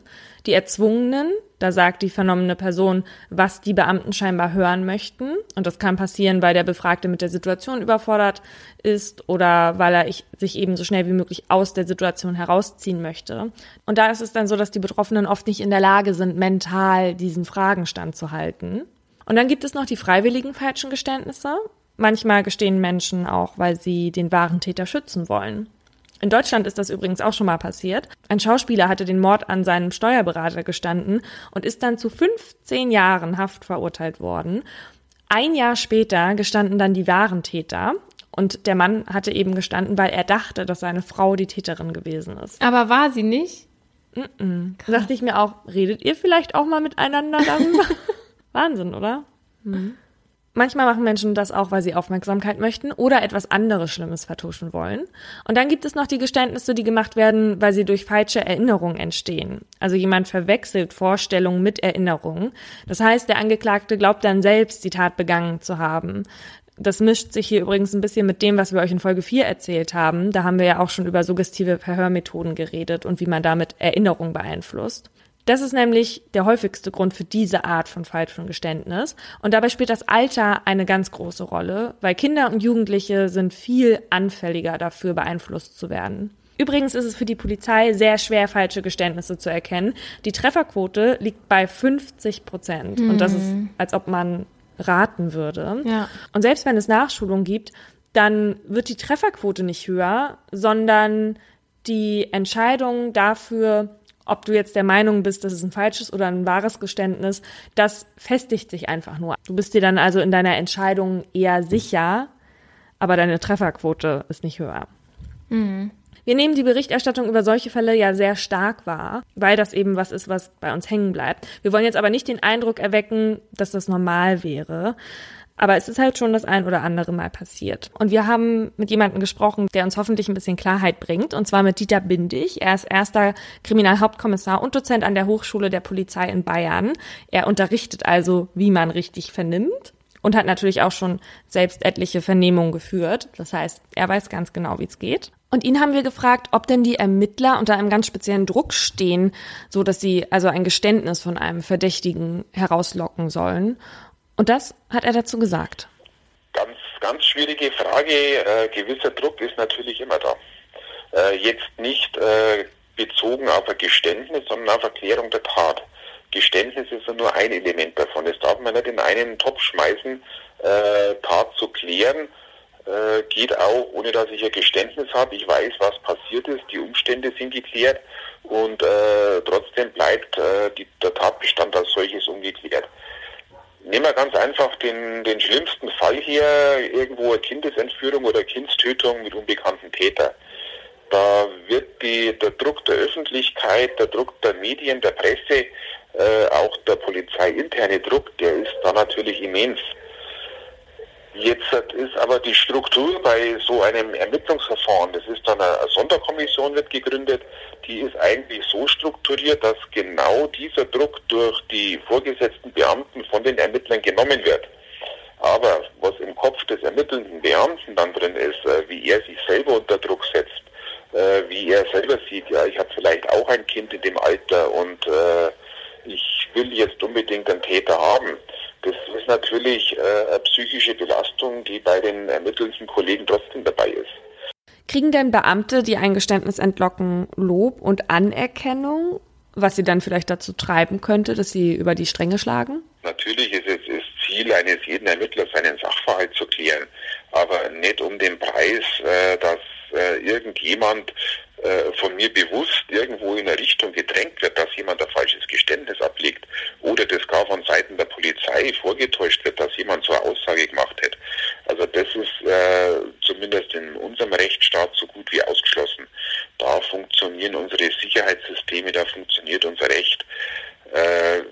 [SPEAKER 1] Die erzwungenen, da sagt die vernommene Person, was die Beamten scheinbar hören möchten. Und das kann passieren, weil der Befragte mit der Situation überfordert ist oder weil er sich eben so schnell wie möglich aus der Situation herausziehen möchte. Und da ist es dann so, dass die Betroffenen oft nicht in der Lage sind, mental diesen Fragen standzuhalten. Und dann gibt es noch die freiwilligen falschen Geständnisse. Manchmal gestehen Menschen auch, weil sie den wahren Täter schützen wollen. In Deutschland ist das übrigens auch schon mal passiert. Ein Schauspieler hatte den Mord an seinem Steuerberater gestanden und ist dann zu 15 Jahren Haft verurteilt worden. Ein Jahr später gestanden dann die wahren Täter. Und der Mann hatte eben gestanden, weil er dachte, dass seine Frau die Täterin gewesen ist.
[SPEAKER 2] Aber war sie nicht?
[SPEAKER 1] Mm -mm. Da dachte ich mir auch, redet ihr vielleicht auch mal miteinander darüber? (laughs) Wahnsinn, oder? Mhm. Manchmal machen Menschen das auch, weil sie Aufmerksamkeit möchten oder etwas anderes Schlimmes vertuschen wollen. Und dann gibt es noch die Geständnisse, die gemacht werden, weil sie durch falsche Erinnerungen entstehen. Also jemand verwechselt Vorstellungen mit Erinnerungen. Das heißt, der Angeklagte glaubt dann selbst, die Tat begangen zu haben. Das mischt sich hier übrigens ein bisschen mit dem, was wir euch in Folge 4 erzählt haben. Da haben wir ja auch schon über suggestive Verhörmethoden geredet und wie man damit Erinnerung beeinflusst. Das ist nämlich der häufigste Grund für diese Art von falschem Geständnis. Und dabei spielt das Alter eine ganz große Rolle, weil Kinder und Jugendliche sind viel anfälliger dafür, beeinflusst zu werden. Übrigens ist es für die Polizei sehr schwer, falsche Geständnisse zu erkennen. Die Trefferquote liegt bei 50 Prozent. Mhm. Und das ist, hm. als ob man raten würde.
[SPEAKER 2] Ja.
[SPEAKER 1] Und selbst wenn es Nachschulung gibt, dann wird die Trefferquote nicht höher, sondern die Entscheidung dafür, ob du jetzt der Meinung bist, dass es ein falsches oder ein wahres Geständnis, das festigt sich einfach nur. Du bist dir dann also in deiner Entscheidung eher sicher, aber deine Trefferquote ist nicht höher. Wir nehmen die Berichterstattung über solche Fälle ja sehr stark wahr, weil das eben was ist, was bei uns hängen bleibt. Wir wollen jetzt aber nicht den Eindruck erwecken, dass das normal wäre. Aber es ist halt schon das ein oder andere Mal passiert. Und wir haben mit jemandem gesprochen, der uns hoffentlich ein bisschen Klarheit bringt, und zwar mit Dieter Bindig. Er ist erster Kriminalhauptkommissar und Dozent an der Hochschule der Polizei in Bayern. Er unterrichtet also, wie man richtig vernimmt und hat natürlich auch schon selbst etliche Vernehmungen geführt. Das heißt, er weiß ganz genau, wie es geht. Und ihn haben wir gefragt, ob denn die Ermittler unter einem ganz speziellen Druck stehen, so dass sie also ein Geständnis von einem Verdächtigen herauslocken sollen. Und das hat er dazu gesagt.
[SPEAKER 4] Ganz, ganz schwierige Frage. Äh, gewisser Druck ist natürlich immer da. Äh, jetzt nicht äh, bezogen auf ein Geständnis, sondern auf Erklärung der Tat. Geständnis ist ja nur ein Element davon. Das darf man nicht in einen Topf schmeißen, äh, Tat zu klären. Äh, geht auch, ohne dass ich ein Geständnis habe. Ich weiß, was passiert ist, die Umstände sind geklärt und äh, trotzdem bleibt die, der Tatbestand als solches ungeklärt. Nehmen wir ganz einfach den, den schlimmsten Fall hier, irgendwo eine Kindesentführung oder Kindstötung mit unbekannten Täter. Da wird die, der Druck der Öffentlichkeit, der Druck der Medien, der Presse, äh, auch der polizeiinterne Druck, der ist da natürlich immens. Jetzt ist aber die Struktur bei so einem Ermittlungsverfahren, das ist dann eine Sonderkommission wird gegründet, die ist eigentlich so strukturiert, dass genau dieser Druck durch die vorgesetzten Beamten von den Ermittlern genommen wird. Aber was im Kopf des ermittelnden Beamten dann drin ist, äh, wie er sich selber unter Druck setzt, äh, wie er selber sieht, ja, ich habe vielleicht auch ein Kind in dem Alter und äh, ich will jetzt unbedingt einen Täter haben. Das ist natürlich äh, eine psychische Belastung, die bei den ermittelnden Kollegen trotzdem dabei ist.
[SPEAKER 1] Kriegen denn Beamte, die ein Geständnis entlocken, Lob und Anerkennung, was sie dann vielleicht dazu treiben könnte, dass sie über die Stränge schlagen?
[SPEAKER 4] Natürlich ist es ist Ziel eines jeden Ermittlers, seinen Sachverhalt zu klären, aber nicht um den Preis, äh, dass äh, irgendjemand äh, von mir bewusst irgendwo in eine Richtung gedrängt wird, dass jemand ein falsches Geständnis ablegt oder das gar von Seiten der Polizei vorgetäuscht wird, dass jemand so eine Aussage gemacht hat. Also das ist äh, zumindest in unserem Rechtsstaat so gut wie ausgeschlossen. Da funktionieren unsere Sicherheitssysteme, da funktioniert unser Recht. Äh,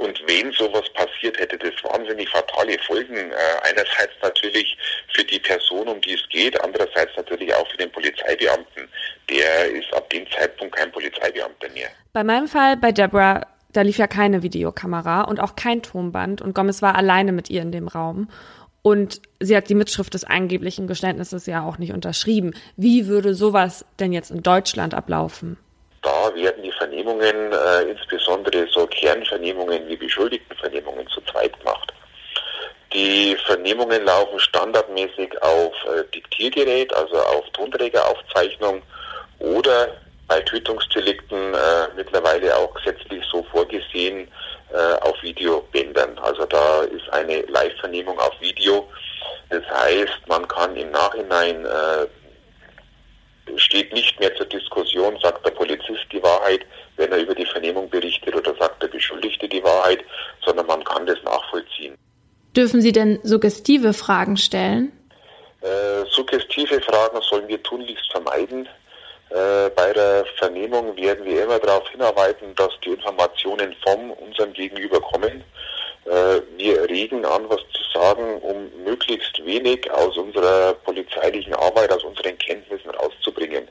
[SPEAKER 4] und wenn sowas passiert, hätte das wahnsinnig fatale Folgen. Äh, einerseits natürlich für die Person, um die es geht, andererseits natürlich auch für den Polizeibeamten. Der ist ab dem Zeitpunkt kein Polizeibeamter mehr.
[SPEAKER 1] Bei meinem Fall, bei Deborah, da lief ja keine Videokamera und auch kein Tonband und Gomez war alleine mit ihr in dem Raum. Und sie hat die Mitschrift des angeblichen Geständnisses ja auch nicht unterschrieben. Wie würde sowas denn jetzt in Deutschland ablaufen?
[SPEAKER 4] Da werden die Vernehmungen, äh, insbesondere so Kernvernehmungen wie Beschuldigtenvernehmungen, zu zweit gemacht. Die Vernehmungen laufen standardmäßig auf äh, Diktiergerät, also auf Tonträgeraufzeichnung oder bei Tötungsdelikten äh, mittlerweile auch gesetzlich so vorgesehen äh, auf Videobändern. Also da ist eine Live-Vernehmung auf Video. Das heißt, man kann im Nachhinein äh, steht nicht mehr zur Diskussion, sagt der Polizist die Wahrheit, wenn er über die Vernehmung berichtet oder sagt der Beschuldigte die Wahrheit, sondern man kann das nachvollziehen.
[SPEAKER 2] Dürfen Sie denn suggestive Fragen stellen?
[SPEAKER 4] Äh, suggestive Fragen sollen wir tunlichst vermeiden. Äh, bei der Vernehmung werden wir immer darauf hinarbeiten, dass die Informationen von unserem Gegenüber kommen. Äh, wir regen an, was zu sagen, um möglichst wenig aus unserer polizeilichen Arbeit, aus unseren Kenntnissen rauszubringen.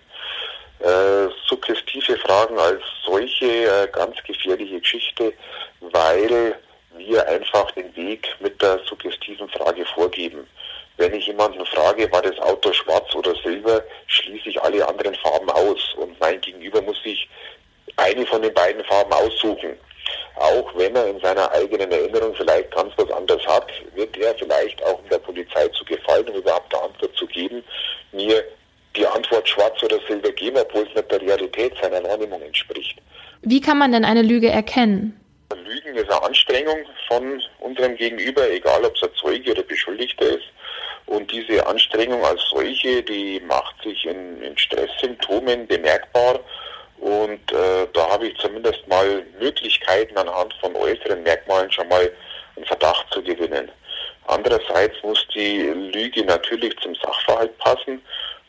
[SPEAKER 4] Äh, suggestive Fragen als solche äh, ganz gefährliche Geschichte, weil wir einfach den Weg mit der suggestiven Frage vorgeben. Wenn ich jemanden frage, war das Auto schwarz oder silber, schließe ich alle anderen Farben aus und mein Gegenüber muss sich eine von den beiden Farben aussuchen. Auch wenn er in seiner eigenen Erinnerung vielleicht ganz was anderes hat, wird er vielleicht auch in der Polizei zu gefallen, um überhaupt eine Antwort zu geben, mir die Antwort schwarz oder silber geben, obwohl es nicht der Realität seiner Wahrnehmung entspricht.
[SPEAKER 2] Wie kann man denn eine Lüge erkennen?
[SPEAKER 4] Lügen ist eine Anstrengung von unserem Gegenüber, egal ob es ein Zeuge oder Beschuldigter ist. Und diese Anstrengung als solche, die macht sich in, in Stresssymptomen bemerkbar. Und äh, da habe ich zumindest mal Möglichkeiten anhand von äußeren Merkmalen schon mal einen Verdacht zu gewinnen. Andererseits muss die Lüge natürlich zum Sachverhalt passen.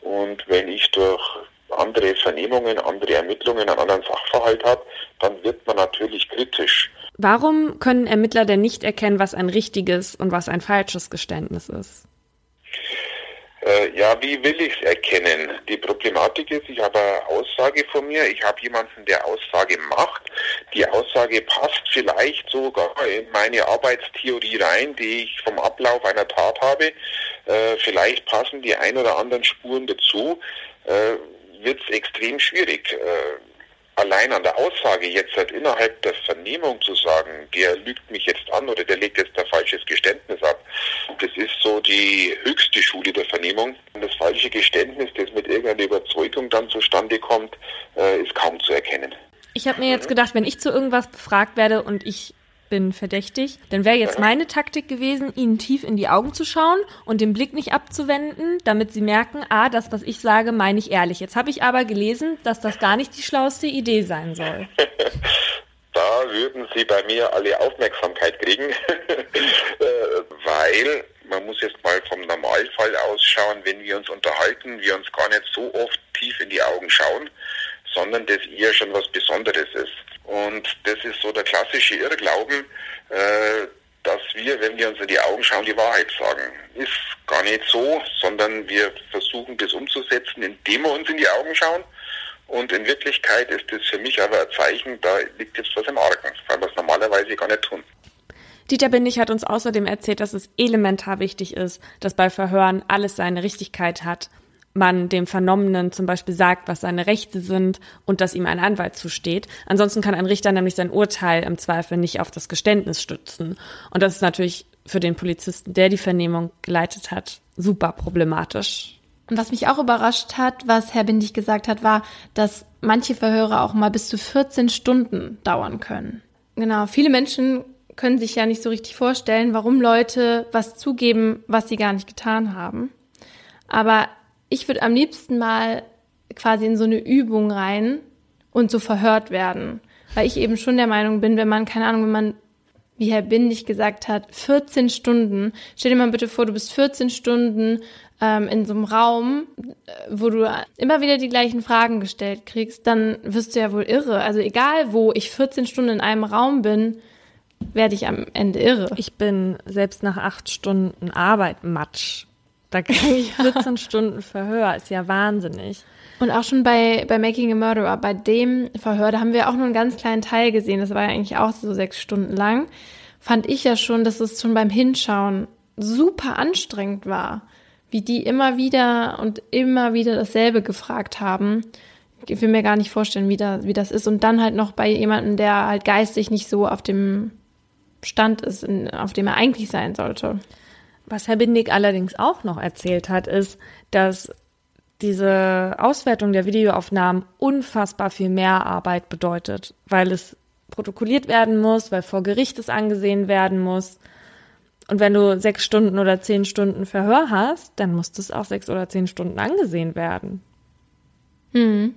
[SPEAKER 4] Und wenn ich durch andere Vernehmungen, andere Ermittlungen einen anderen Sachverhalt habe, dann wird man natürlich kritisch.
[SPEAKER 1] Warum können Ermittler denn nicht erkennen, was ein richtiges und was ein falsches Geständnis ist?
[SPEAKER 4] Äh, ja, wie will ich es erkennen? Die Problematik ist, ich habe eine Aussage von mir, ich habe jemanden, der Aussage macht. Die Aussage passt vielleicht sogar in meine Arbeitstheorie rein, die ich vom Ablauf einer Tat habe. Äh, vielleicht passen die ein oder anderen Spuren dazu. Äh, Wird es extrem schwierig. Äh, allein an der Aussage jetzt halt innerhalb der Vernehmung zu sagen, der lügt mich jetzt an oder der legt jetzt ein falsches Geständnis ab, das ist so die höchste Schule der Vernehmung. Und das falsche Geständnis, das mit irgendeiner Überzeugung dann zustande kommt, äh, ist kaum zu erkennen.
[SPEAKER 1] Ich habe mir jetzt gedacht, wenn ich zu irgendwas befragt werde und ich bin verdächtig, dann wäre jetzt meine Taktik gewesen, ihnen tief in die Augen zu schauen und den Blick nicht abzuwenden, damit sie merken, ah, das, was ich sage, meine ich ehrlich. Jetzt habe ich aber gelesen, dass das gar nicht die schlauste Idee sein soll. (laughs)
[SPEAKER 4] da würden Sie bei mir alle Aufmerksamkeit kriegen, (laughs) äh, weil man muss jetzt mal vom Normalfall ausschauen, wenn wir uns unterhalten, wir uns gar nicht so oft tief in die Augen schauen, sondern das eher schon was Besonderes ist. Und das ist so der klassische Irrglauben, äh, dass wir, wenn wir uns in die Augen schauen, die Wahrheit sagen. Ist gar nicht so, sondern wir versuchen das umzusetzen, indem wir uns in die Augen schauen. Und in Wirklichkeit ist das für mich aber ein Zeichen, da liegt jetzt was im Argen, weil wir es normalerweise gar nicht tun.
[SPEAKER 1] Dieter Bindig hat uns außerdem erzählt, dass es elementar wichtig ist, dass bei Verhören alles seine Richtigkeit hat man dem Vernommenen zum Beispiel sagt, was seine Rechte sind und dass ihm ein Anwalt zusteht. Ansonsten kann ein Richter nämlich sein Urteil im Zweifel nicht auf das Geständnis stützen. Und das ist natürlich für den Polizisten, der die Vernehmung geleitet hat, super problematisch.
[SPEAKER 2] Und was mich auch überrascht hat, was Herr Bindig gesagt hat, war, dass manche Verhöre auch mal bis zu 14 Stunden dauern können. Genau, viele Menschen können sich ja nicht so richtig vorstellen, warum Leute was zugeben, was sie gar nicht getan haben. Aber ich würde am liebsten mal quasi in so eine Übung rein und so verhört werden. Weil ich eben schon der Meinung bin, wenn man, keine Ahnung, wenn man, wie Herr Bindig gesagt hat, 14 Stunden, stell dir mal bitte vor, du bist 14 Stunden ähm, in so einem Raum, äh, wo du immer wieder die gleichen Fragen gestellt kriegst, dann wirst du ja wohl irre. Also egal, wo ich 14 Stunden in einem Raum bin, werde ich am Ende irre.
[SPEAKER 1] Ich bin selbst nach acht Stunden Arbeit matsch. Da (laughs) kriege ich 14 Stunden Verhör, ist ja wahnsinnig.
[SPEAKER 2] Und auch schon bei, bei Making a Murderer, bei dem Verhör, da haben wir auch nur einen ganz kleinen Teil gesehen, das war ja eigentlich auch so sechs Stunden lang, fand ich ja schon, dass es schon beim Hinschauen super anstrengend war, wie die immer wieder und immer wieder dasselbe gefragt haben. Ich will mir gar nicht vorstellen, wie, da, wie das ist. Und dann halt noch bei jemandem, der halt geistig nicht so auf dem Stand ist, in, auf dem er eigentlich sein sollte.
[SPEAKER 1] Was Herr Bindig allerdings auch noch erzählt hat, ist, dass diese Auswertung der Videoaufnahmen unfassbar viel mehr Arbeit bedeutet, weil es protokolliert werden muss, weil vor Gericht es angesehen werden muss. Und wenn du sechs Stunden oder zehn Stunden Verhör hast, dann muss das auch sechs oder zehn Stunden angesehen werden.
[SPEAKER 2] Hm.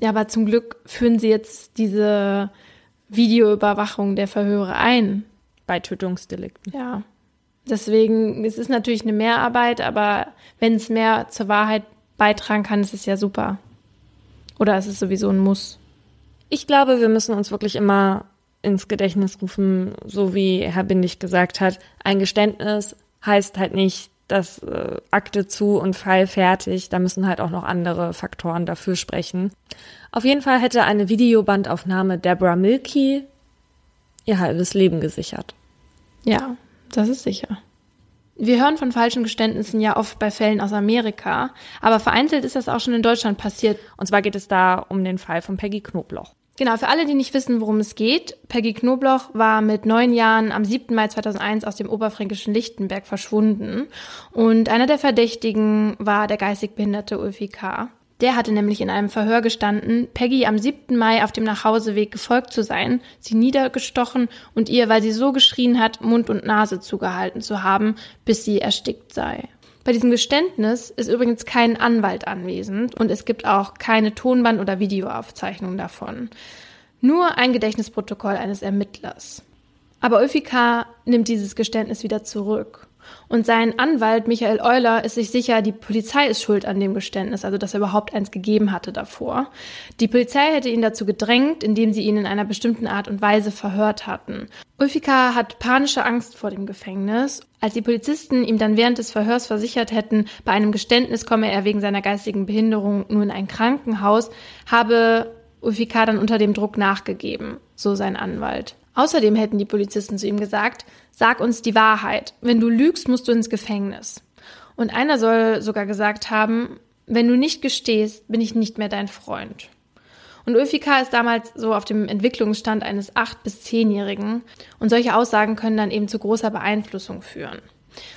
[SPEAKER 2] Ja, aber zum Glück führen sie jetzt diese Videoüberwachung der Verhöre ein.
[SPEAKER 1] Bei Tötungsdelikten.
[SPEAKER 2] Ja. Deswegen, es ist natürlich eine Mehrarbeit, aber wenn es mehr zur Wahrheit beitragen kann, ist es ja super. Oder ist es sowieso ein Muss?
[SPEAKER 1] Ich glaube, wir müssen uns wirklich immer ins Gedächtnis rufen, so wie Herr Bindig gesagt hat, ein Geständnis heißt halt nicht, dass äh, Akte zu und Fall fertig. Da müssen halt auch noch andere Faktoren dafür sprechen. Auf jeden Fall hätte eine Videobandaufnahme Deborah Milky ihr halbes Leben gesichert.
[SPEAKER 2] Ja, das ist sicher. Wir hören von falschen Geständnissen ja oft bei Fällen aus Amerika, aber vereinzelt ist das auch schon in Deutschland passiert.
[SPEAKER 1] Und zwar geht es da um den Fall von Peggy Knobloch.
[SPEAKER 2] Genau, für alle, die nicht wissen, worum es geht, Peggy Knobloch war mit neun Jahren am 7. Mai 2001 aus dem oberfränkischen Lichtenberg verschwunden und einer der Verdächtigen war der geistig behinderte Ulfi K. Der hatte nämlich in einem Verhör gestanden, Peggy am 7. Mai auf dem Nachhauseweg gefolgt zu sein, sie niedergestochen und ihr, weil sie so geschrien hat, Mund und Nase zugehalten zu haben, bis sie erstickt sei. Bei diesem Geständnis ist übrigens kein Anwalt anwesend und es gibt auch keine Tonband- oder Videoaufzeichnung davon. Nur ein Gedächtnisprotokoll eines Ermittlers. Aber Ulfika nimmt dieses Geständnis wieder zurück. Und sein Anwalt Michael Euler ist sich sicher, die Polizei ist schuld an dem Geständnis, also dass er überhaupt eins gegeben hatte davor. Die Polizei hätte ihn dazu gedrängt, indem sie ihn in einer bestimmten Art und Weise verhört hatten. Ulfika hat panische Angst vor dem Gefängnis. Als die Polizisten ihm dann während des Verhörs versichert hätten, bei einem Geständnis komme er wegen seiner geistigen Behinderung nur in ein Krankenhaus, habe Ulfika dann unter dem Druck nachgegeben, so sein Anwalt. Außerdem hätten die Polizisten zu ihm gesagt, sag uns die Wahrheit. Wenn du lügst, musst du ins Gefängnis. Und einer soll sogar gesagt haben, wenn du nicht gestehst, bin ich nicht mehr dein Freund. Und Ulfika ist damals so auf dem Entwicklungsstand eines acht- bis zehnjährigen. Und solche Aussagen können dann eben zu großer Beeinflussung führen.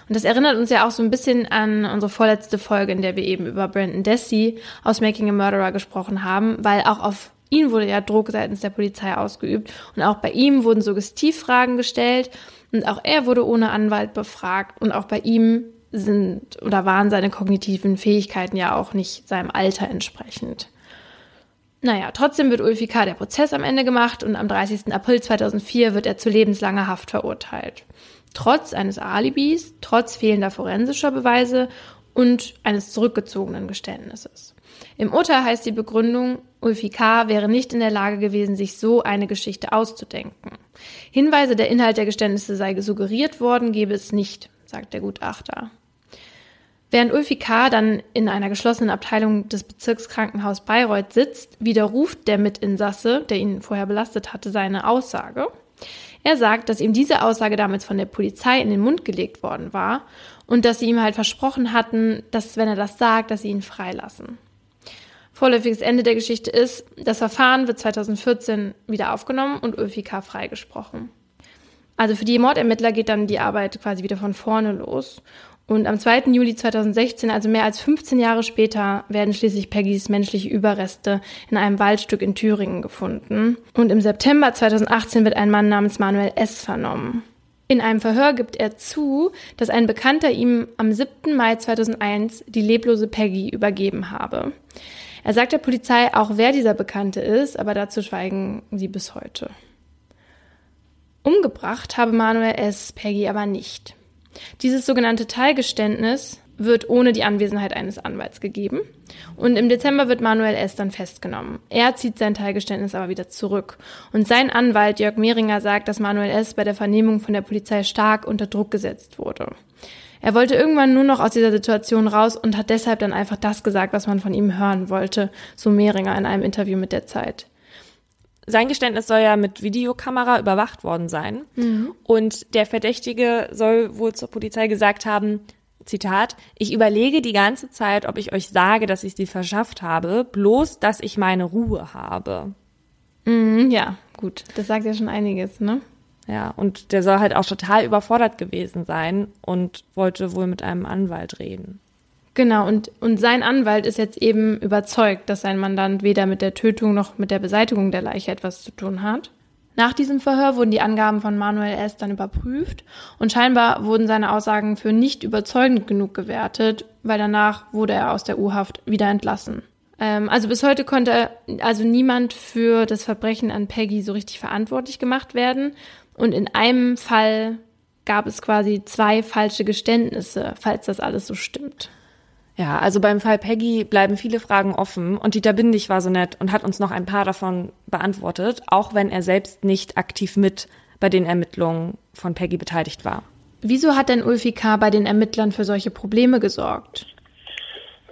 [SPEAKER 2] Und das erinnert uns ja auch so ein bisschen an unsere vorletzte Folge, in der wir eben über Brandon Dessy aus Making a Murderer gesprochen haben, weil auch auf ihn wurde ja Druck seitens der Polizei ausgeübt und auch bei ihm wurden Suggestivfragen gestellt und auch er wurde ohne Anwalt befragt und auch bei ihm sind oder waren seine kognitiven Fähigkeiten ja auch nicht seinem Alter entsprechend. Naja, trotzdem wird Ulfi K. der Prozess am Ende gemacht und am 30. April 2004 wird er zu lebenslanger Haft verurteilt. Trotz eines Alibis, trotz fehlender forensischer Beweise und eines zurückgezogenen Geständnisses. Im Urteil heißt die Begründung, Ulfi K. wäre nicht in der Lage gewesen, sich so eine Geschichte auszudenken. Hinweise, der Inhalt der Geständnisse sei suggeriert worden, gebe es nicht, sagt der Gutachter. Während Ulfi K. dann in einer geschlossenen Abteilung des Bezirkskrankenhaus Bayreuth sitzt, widerruft der Mitinsasse, der ihn vorher belastet hatte, seine Aussage. Er sagt, dass ihm diese Aussage damals von der Polizei in den Mund gelegt worden war und dass sie ihm halt versprochen hatten, dass wenn er das sagt, dass sie ihn freilassen. Vorläufiges Ende der Geschichte ist, das Verfahren wird 2014 wieder aufgenommen und ÖFK freigesprochen. Also für die Mordermittler geht dann die Arbeit quasi wieder von vorne los. Und am 2. Juli 2016, also mehr als 15 Jahre später, werden schließlich Peggys menschliche Überreste in einem Waldstück in Thüringen gefunden. Und im September 2018 wird ein Mann namens Manuel S. vernommen. In einem Verhör gibt er zu, dass ein Bekannter ihm am 7. Mai 2001 die leblose Peggy übergeben habe. Er sagt der Polizei auch, wer dieser Bekannte ist, aber dazu schweigen sie bis heute. Umgebracht habe Manuel S. Peggy aber nicht. Dieses sogenannte Teilgeständnis wird ohne die Anwesenheit eines Anwalts gegeben. Und im Dezember wird Manuel S. dann festgenommen. Er zieht sein Teilgeständnis aber wieder zurück. Und sein Anwalt Jörg Mehringer sagt, dass Manuel S. bei der Vernehmung von der Polizei stark unter Druck gesetzt wurde. Er wollte irgendwann nur noch aus dieser Situation raus und hat deshalb dann einfach das gesagt, was man von ihm hören wollte, so Mehringer in einem Interview mit der Zeit.
[SPEAKER 1] Sein Geständnis soll ja mit Videokamera überwacht worden sein. Mhm. Und der Verdächtige soll wohl zur Polizei gesagt haben, Zitat, ich überlege die ganze Zeit, ob ich euch sage, dass ich sie verschafft habe, bloß, dass ich meine Ruhe habe.
[SPEAKER 2] Mhm, ja, gut. Das sagt ja schon einiges, ne?
[SPEAKER 1] Ja, und der soll halt auch total überfordert gewesen sein und wollte wohl mit einem Anwalt reden.
[SPEAKER 2] Genau, und, und sein Anwalt ist jetzt eben überzeugt, dass sein Mandant weder mit der Tötung noch mit der Beseitigung der Leiche etwas zu tun hat. Nach diesem Verhör wurden die Angaben von Manuel S. dann überprüft und scheinbar wurden seine Aussagen für nicht überzeugend genug gewertet, weil danach wurde er aus der U-Haft wieder entlassen. Ähm, also bis heute konnte also niemand für das Verbrechen an Peggy so richtig verantwortlich gemacht werden und in einem Fall gab es quasi zwei falsche Geständnisse, falls das alles so stimmt.
[SPEAKER 1] Ja, also beim Fall Peggy bleiben viele Fragen offen und Dieter Bindig war so nett und hat uns noch ein paar davon beantwortet, auch wenn er selbst nicht aktiv mit bei den Ermittlungen von Peggy beteiligt war.
[SPEAKER 2] Wieso hat denn Ulfi K. bei den Ermittlern für solche Probleme gesorgt?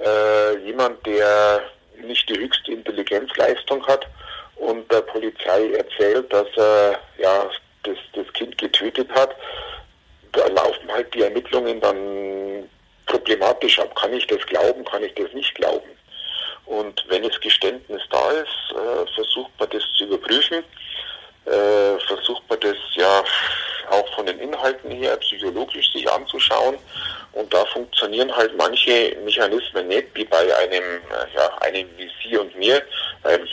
[SPEAKER 4] Äh, jemand, der nicht die höchste Intelligenzleistung hat und der Polizei erzählt, dass er ja das, das Kind getötet hat, da laufen halt die Ermittlungen dann problematisch ab. Kann ich das glauben, kann ich das nicht glauben? Und wenn das Geständnis da ist, äh, versucht man das zu überprüfen, äh, versucht man das ja auch von den Inhalten her psychologisch sich anzuschauen. Und da funktionieren halt manche Mechanismen nicht, wie bei einem, äh, ja, einem wie Sie und mir, weil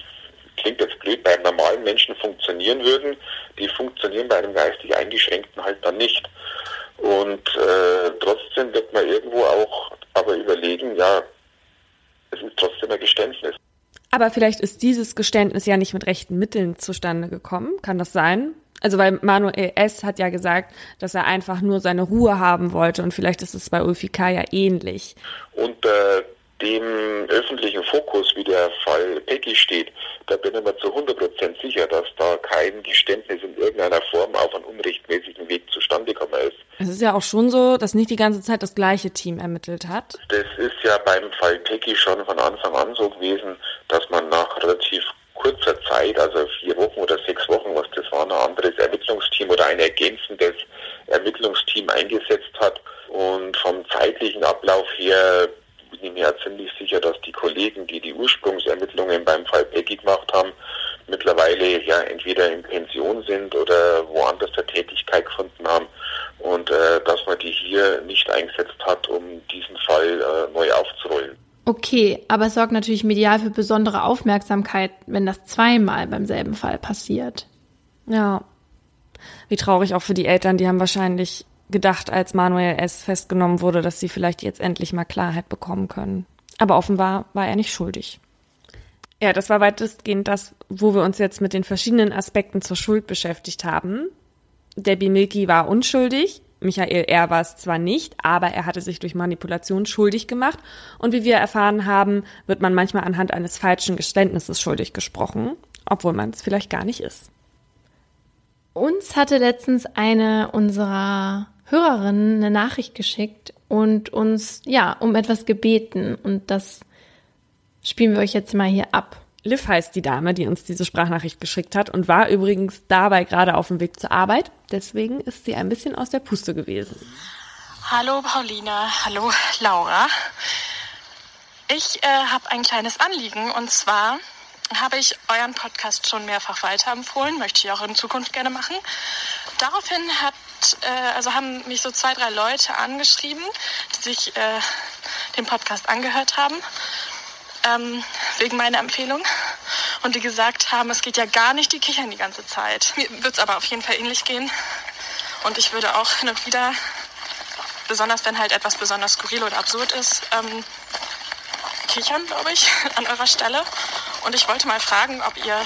[SPEAKER 4] klingt jetzt blöd, bei normalen Menschen funktionieren würden, die funktionieren bei einem geistig Eingeschränkten halt dann nicht. Und äh, trotzdem wird man irgendwo auch aber überlegen, ja, es ist trotzdem ein Geständnis.
[SPEAKER 1] Aber vielleicht ist dieses Geständnis ja nicht mit rechten Mitteln zustande gekommen. Kann das sein? Also weil Manuel S. hat ja gesagt, dass er einfach nur seine Ruhe haben wollte und vielleicht ist es bei Ulfi K. ja ähnlich.
[SPEAKER 4] Und äh, dem öffentlichen Fokus, wie der Fall Peggy steht, da bin ich mir zu 100% sicher, dass da kein Geständnis in irgendeiner Form auf einen unrechtmäßigen Weg zustande gekommen ist.
[SPEAKER 1] Es ist ja auch schon so, dass nicht die ganze Zeit das gleiche Team ermittelt hat.
[SPEAKER 4] Das ist ja beim Fall Peggy schon von Anfang an so gewesen, dass man nach relativ kurzer Zeit, also vier Wochen oder sechs Wochen, was das war, ein anderes Ermittlungsteam oder ein ergänzendes Ermittlungsteam eingesetzt hat. Und vom zeitlichen Ablauf her bin ich mir ja ziemlich sicher, dass die Kollegen, die die Ursprungsermittlungen beim Fall Peggy gemacht haben, mittlerweile ja entweder in Pension sind oder woanders der Tätigkeit gefunden haben und äh, dass man die hier nicht eingesetzt hat, um diesen Fall äh, neu aufzurollen.
[SPEAKER 2] Okay, aber es sorgt natürlich medial für besondere Aufmerksamkeit, wenn das zweimal beim selben Fall passiert.
[SPEAKER 1] Ja. Wie traurig auch für die Eltern, die haben wahrscheinlich gedacht, als Manuel S. festgenommen wurde, dass sie vielleicht jetzt endlich mal Klarheit bekommen können. Aber offenbar war er nicht schuldig. Ja, das war weitestgehend das, wo wir uns jetzt mit den verschiedenen Aspekten zur Schuld beschäftigt haben. Debbie Milky war unschuldig, Michael R. war es zwar nicht, aber er hatte sich durch Manipulation schuldig gemacht und wie wir erfahren haben, wird man manchmal anhand eines falschen Geständnisses schuldig gesprochen, obwohl man es vielleicht gar nicht ist.
[SPEAKER 2] Uns hatte letztens eine unserer Hörerin eine Nachricht geschickt und uns, ja, um etwas gebeten. Und das spielen wir euch jetzt mal hier ab.
[SPEAKER 1] Liv heißt die Dame, die uns diese Sprachnachricht geschickt hat und war übrigens dabei gerade auf dem Weg zur Arbeit. Deswegen ist sie ein bisschen aus der Puste gewesen.
[SPEAKER 5] Hallo Paulina, hallo Laura. Ich äh, habe ein kleines Anliegen und zwar habe ich euren Podcast schon mehrfach weiterempfohlen, möchte ich auch in Zukunft gerne machen. Daraufhin hat äh, also haben mich so zwei, drei Leute angeschrieben, die sich äh, den Podcast angehört haben, ähm, wegen meiner Empfehlung. Und die gesagt haben, es geht ja gar nicht, die kichern die ganze Zeit. Mir wird es aber auf jeden Fall ähnlich gehen. Und ich würde auch hin und wieder, besonders wenn halt etwas besonders skurril oder absurd ist, ähm, kichern, glaube ich, (laughs) an eurer Stelle. Und ich wollte mal fragen, ob ihr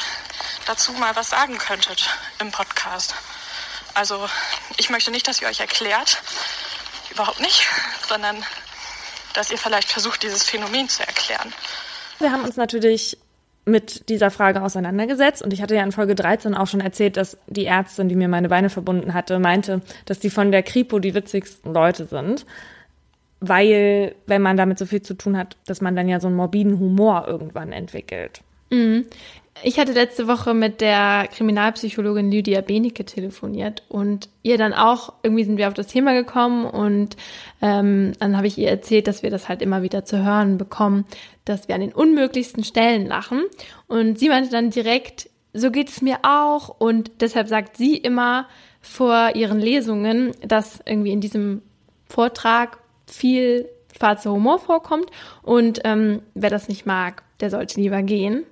[SPEAKER 5] dazu mal was sagen könntet im Podcast. Also ich möchte nicht, dass ihr euch erklärt, überhaupt nicht, sondern dass ihr vielleicht versucht, dieses Phänomen zu erklären.
[SPEAKER 1] Wir haben uns natürlich mit dieser Frage auseinandergesetzt und ich hatte ja in Folge 13 auch schon erzählt, dass die Ärztin, die mir meine Beine verbunden hatte, meinte, dass die von der Kripo die witzigsten Leute sind, weil wenn man damit so viel zu tun hat, dass man dann ja so einen morbiden Humor irgendwann entwickelt.
[SPEAKER 2] Mhm. Ich hatte letzte Woche mit der Kriminalpsychologin Lydia Benecke telefoniert und ihr dann auch, irgendwie sind wir auf das Thema gekommen und ähm, dann habe ich ihr erzählt, dass wir das halt immer wieder zu hören bekommen, dass wir an den unmöglichsten Stellen lachen. Und sie meinte dann direkt, so geht es mir auch und deshalb sagt sie immer vor ihren Lesungen, dass irgendwie in diesem Vortrag viel schwarzer Humor vorkommt und ähm, wer das nicht mag, der sollte lieber gehen.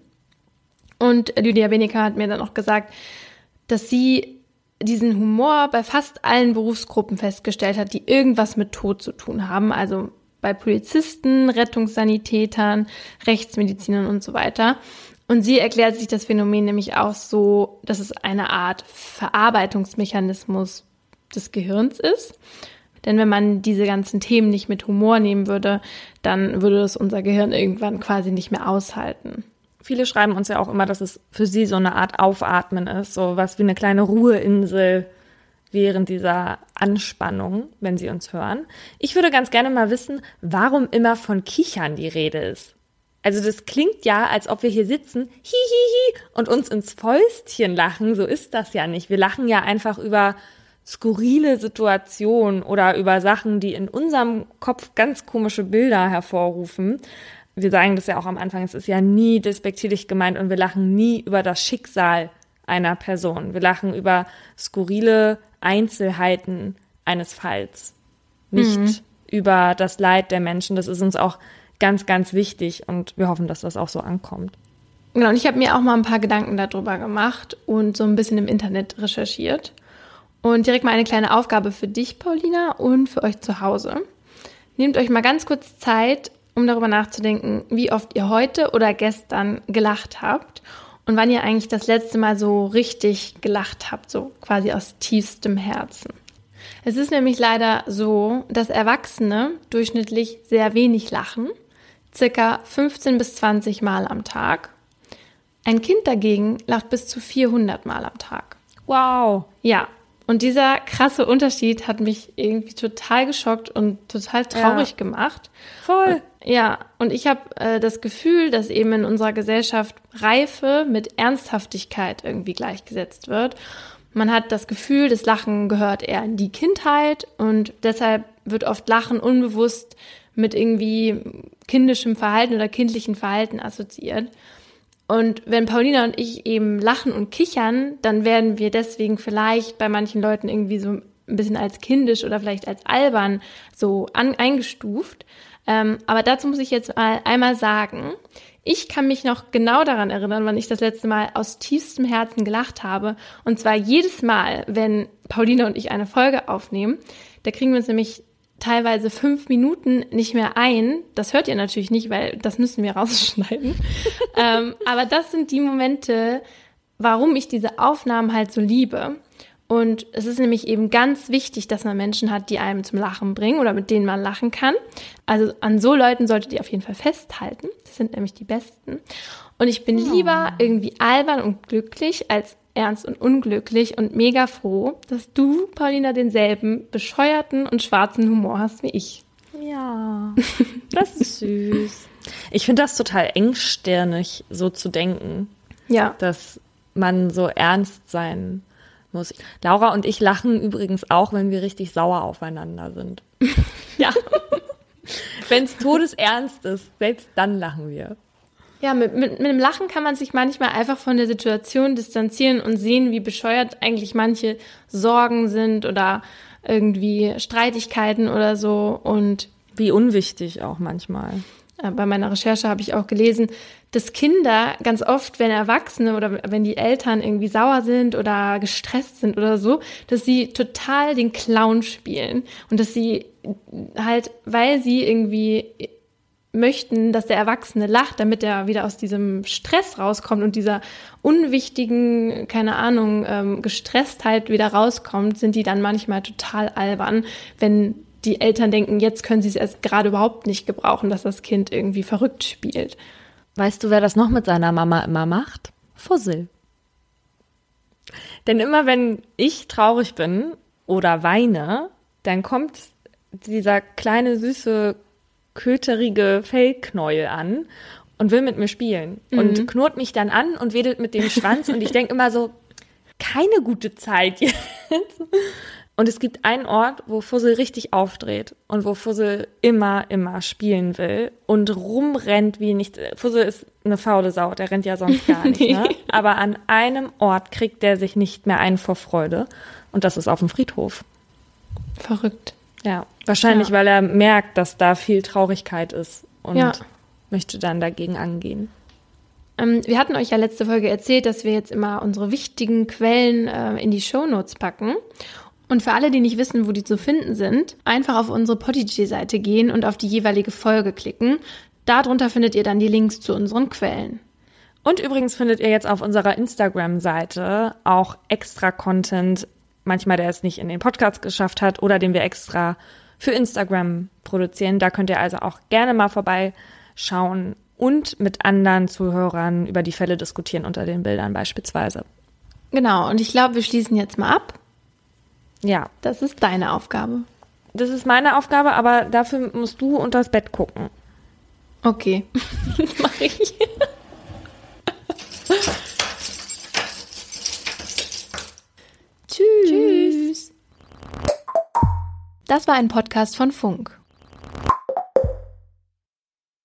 [SPEAKER 2] Und Lydia Benecker hat mir dann auch gesagt, dass sie diesen Humor bei fast allen Berufsgruppen festgestellt hat, die irgendwas mit Tod zu tun haben. Also bei Polizisten, Rettungssanitätern, Rechtsmedizinern und so weiter. Und sie erklärt sich das Phänomen nämlich auch so, dass es eine Art Verarbeitungsmechanismus des Gehirns ist. Denn wenn man diese ganzen Themen nicht mit Humor nehmen würde, dann würde es unser Gehirn irgendwann quasi nicht mehr aushalten.
[SPEAKER 1] Viele schreiben uns ja auch immer, dass es für sie so eine Art Aufatmen ist, so was wie eine kleine Ruheinsel während dieser Anspannung, wenn sie uns hören. Ich würde ganz gerne mal wissen, warum immer von Kichern die Rede ist. Also das klingt ja, als ob wir hier sitzen, hihihi, und uns ins Fäustchen lachen. So ist das ja nicht. Wir lachen ja einfach über skurrile Situationen oder über Sachen, die in unserem Kopf ganz komische Bilder hervorrufen wir sagen das ja auch am Anfang, es ist ja nie despektierlich gemeint und wir lachen nie über das Schicksal einer Person. Wir lachen über skurrile Einzelheiten eines Falls, nicht mhm. über das Leid der Menschen. Das ist uns auch ganz, ganz wichtig und wir hoffen, dass das auch so ankommt.
[SPEAKER 2] Genau, und ich habe mir auch mal ein paar Gedanken darüber gemacht und so ein bisschen im Internet recherchiert. Und direkt mal eine kleine Aufgabe für dich, Paulina, und für euch zu Hause. Nehmt euch mal ganz kurz Zeit, um darüber nachzudenken, wie oft ihr heute oder gestern gelacht habt und wann ihr eigentlich das letzte Mal so richtig gelacht habt, so quasi aus tiefstem Herzen. Es ist nämlich leider so, dass Erwachsene durchschnittlich sehr wenig lachen, circa 15 bis 20 Mal am Tag. Ein Kind dagegen lacht bis zu 400 Mal am Tag.
[SPEAKER 1] Wow.
[SPEAKER 2] Ja, und dieser krasse Unterschied hat mich irgendwie total geschockt und total traurig ja. gemacht.
[SPEAKER 1] Voll.
[SPEAKER 2] Ja, und ich habe äh, das Gefühl, dass eben in unserer Gesellschaft Reife mit Ernsthaftigkeit irgendwie gleichgesetzt wird. Man hat das Gefühl, das Lachen gehört eher in die Kindheit und deshalb wird oft Lachen unbewusst mit irgendwie kindischem Verhalten oder kindlichen Verhalten assoziiert. Und wenn Paulina und ich eben lachen und kichern, dann werden wir deswegen vielleicht bei manchen Leuten irgendwie so ein bisschen als kindisch oder vielleicht als albern so eingestuft. Ähm, aber dazu muss ich jetzt mal einmal sagen, ich kann mich noch genau daran erinnern, wann ich das letzte Mal aus tiefstem Herzen gelacht habe. Und zwar jedes Mal, wenn Paulina und ich eine Folge aufnehmen. Da kriegen wir uns nämlich teilweise fünf Minuten nicht mehr ein. Das hört ihr natürlich nicht, weil das müssen wir (laughs) rausschneiden. ähm, aber das sind die Momente, warum ich diese Aufnahmen halt so liebe. Und es ist nämlich eben ganz wichtig, dass man Menschen hat, die einem zum Lachen bringen oder mit denen man lachen kann. Also an so Leuten solltet ihr auf jeden Fall festhalten. Das sind nämlich die Besten. Und ich bin lieber irgendwie albern und glücklich als ernst und unglücklich und mega froh, dass du, Paulina, denselben bescheuerten und schwarzen Humor hast wie ich.
[SPEAKER 1] Ja, das ist (laughs) süß. Ich finde das total engstirnig, so zu denken.
[SPEAKER 2] Ja.
[SPEAKER 1] Dass man so ernst sein muss. Laura und ich lachen übrigens auch, wenn wir richtig sauer aufeinander sind. (laughs)
[SPEAKER 2] ja.
[SPEAKER 1] wenn es todesernst ist, selbst dann lachen wir.
[SPEAKER 2] Ja, mit, mit, mit dem Lachen kann man sich manchmal einfach von der Situation distanzieren und sehen, wie bescheuert eigentlich manche Sorgen sind oder irgendwie Streitigkeiten oder so und
[SPEAKER 1] wie unwichtig auch manchmal.
[SPEAKER 2] Bei meiner Recherche habe ich auch gelesen, dass Kinder ganz oft, wenn Erwachsene oder wenn die Eltern irgendwie sauer sind oder gestresst sind oder so, dass sie total den Clown spielen und dass sie halt, weil sie irgendwie möchten, dass der Erwachsene lacht, damit er wieder aus diesem Stress rauskommt und dieser unwichtigen, keine Ahnung, ähm, Gestresstheit wieder rauskommt, sind die dann manchmal total albern, wenn die Eltern denken, jetzt können sie es erst gerade überhaupt nicht gebrauchen, dass das Kind irgendwie verrückt spielt.
[SPEAKER 1] Weißt du, wer das noch mit seiner Mama immer macht? Fussel. Denn immer wenn ich traurig bin oder weine, dann kommt dieser kleine süße köterige Fellknäuel an und will mit mir spielen mhm. und knurrt mich dann an und wedelt mit dem Schwanz und ich denke immer so, keine gute Zeit jetzt. Und es gibt einen Ort, wo Fussel richtig aufdreht und wo Fussel immer, immer spielen will und rumrennt wie nicht. Fussel ist eine faule Sau, der rennt ja sonst gar nicht. nee. (laughs) ne? Aber an einem Ort kriegt der sich nicht mehr ein vor Freude und das ist auf dem Friedhof.
[SPEAKER 2] Verrückt.
[SPEAKER 1] Ja, wahrscheinlich, ja. weil er merkt, dass da viel Traurigkeit ist und ja. möchte dann dagegen angehen.
[SPEAKER 2] Ähm, wir hatten euch ja letzte Folge erzählt, dass wir jetzt immer unsere wichtigen Quellen äh, in die Show Notes packen. Und für alle, die nicht wissen, wo die zu finden sind, einfach auf unsere Podigy-Seite gehen und auf die jeweilige Folge klicken. Darunter findet ihr dann die Links zu unseren Quellen.
[SPEAKER 1] Und übrigens findet ihr jetzt auf unserer Instagram-Seite auch extra Content manchmal der es nicht in den Podcast geschafft hat oder den wir extra für Instagram produzieren. Da könnt ihr also auch gerne mal vorbeischauen und mit anderen Zuhörern über die Fälle diskutieren unter den Bildern beispielsweise.
[SPEAKER 2] Genau, und ich glaube, wir schließen jetzt mal ab.
[SPEAKER 1] Ja.
[SPEAKER 2] Das ist deine Aufgabe.
[SPEAKER 1] Das ist meine Aufgabe, aber dafür musst du unter das Bett gucken.
[SPEAKER 2] Okay. (laughs) Mach ich. Tschüss. Tschüss. Das war ein Podcast von Funk.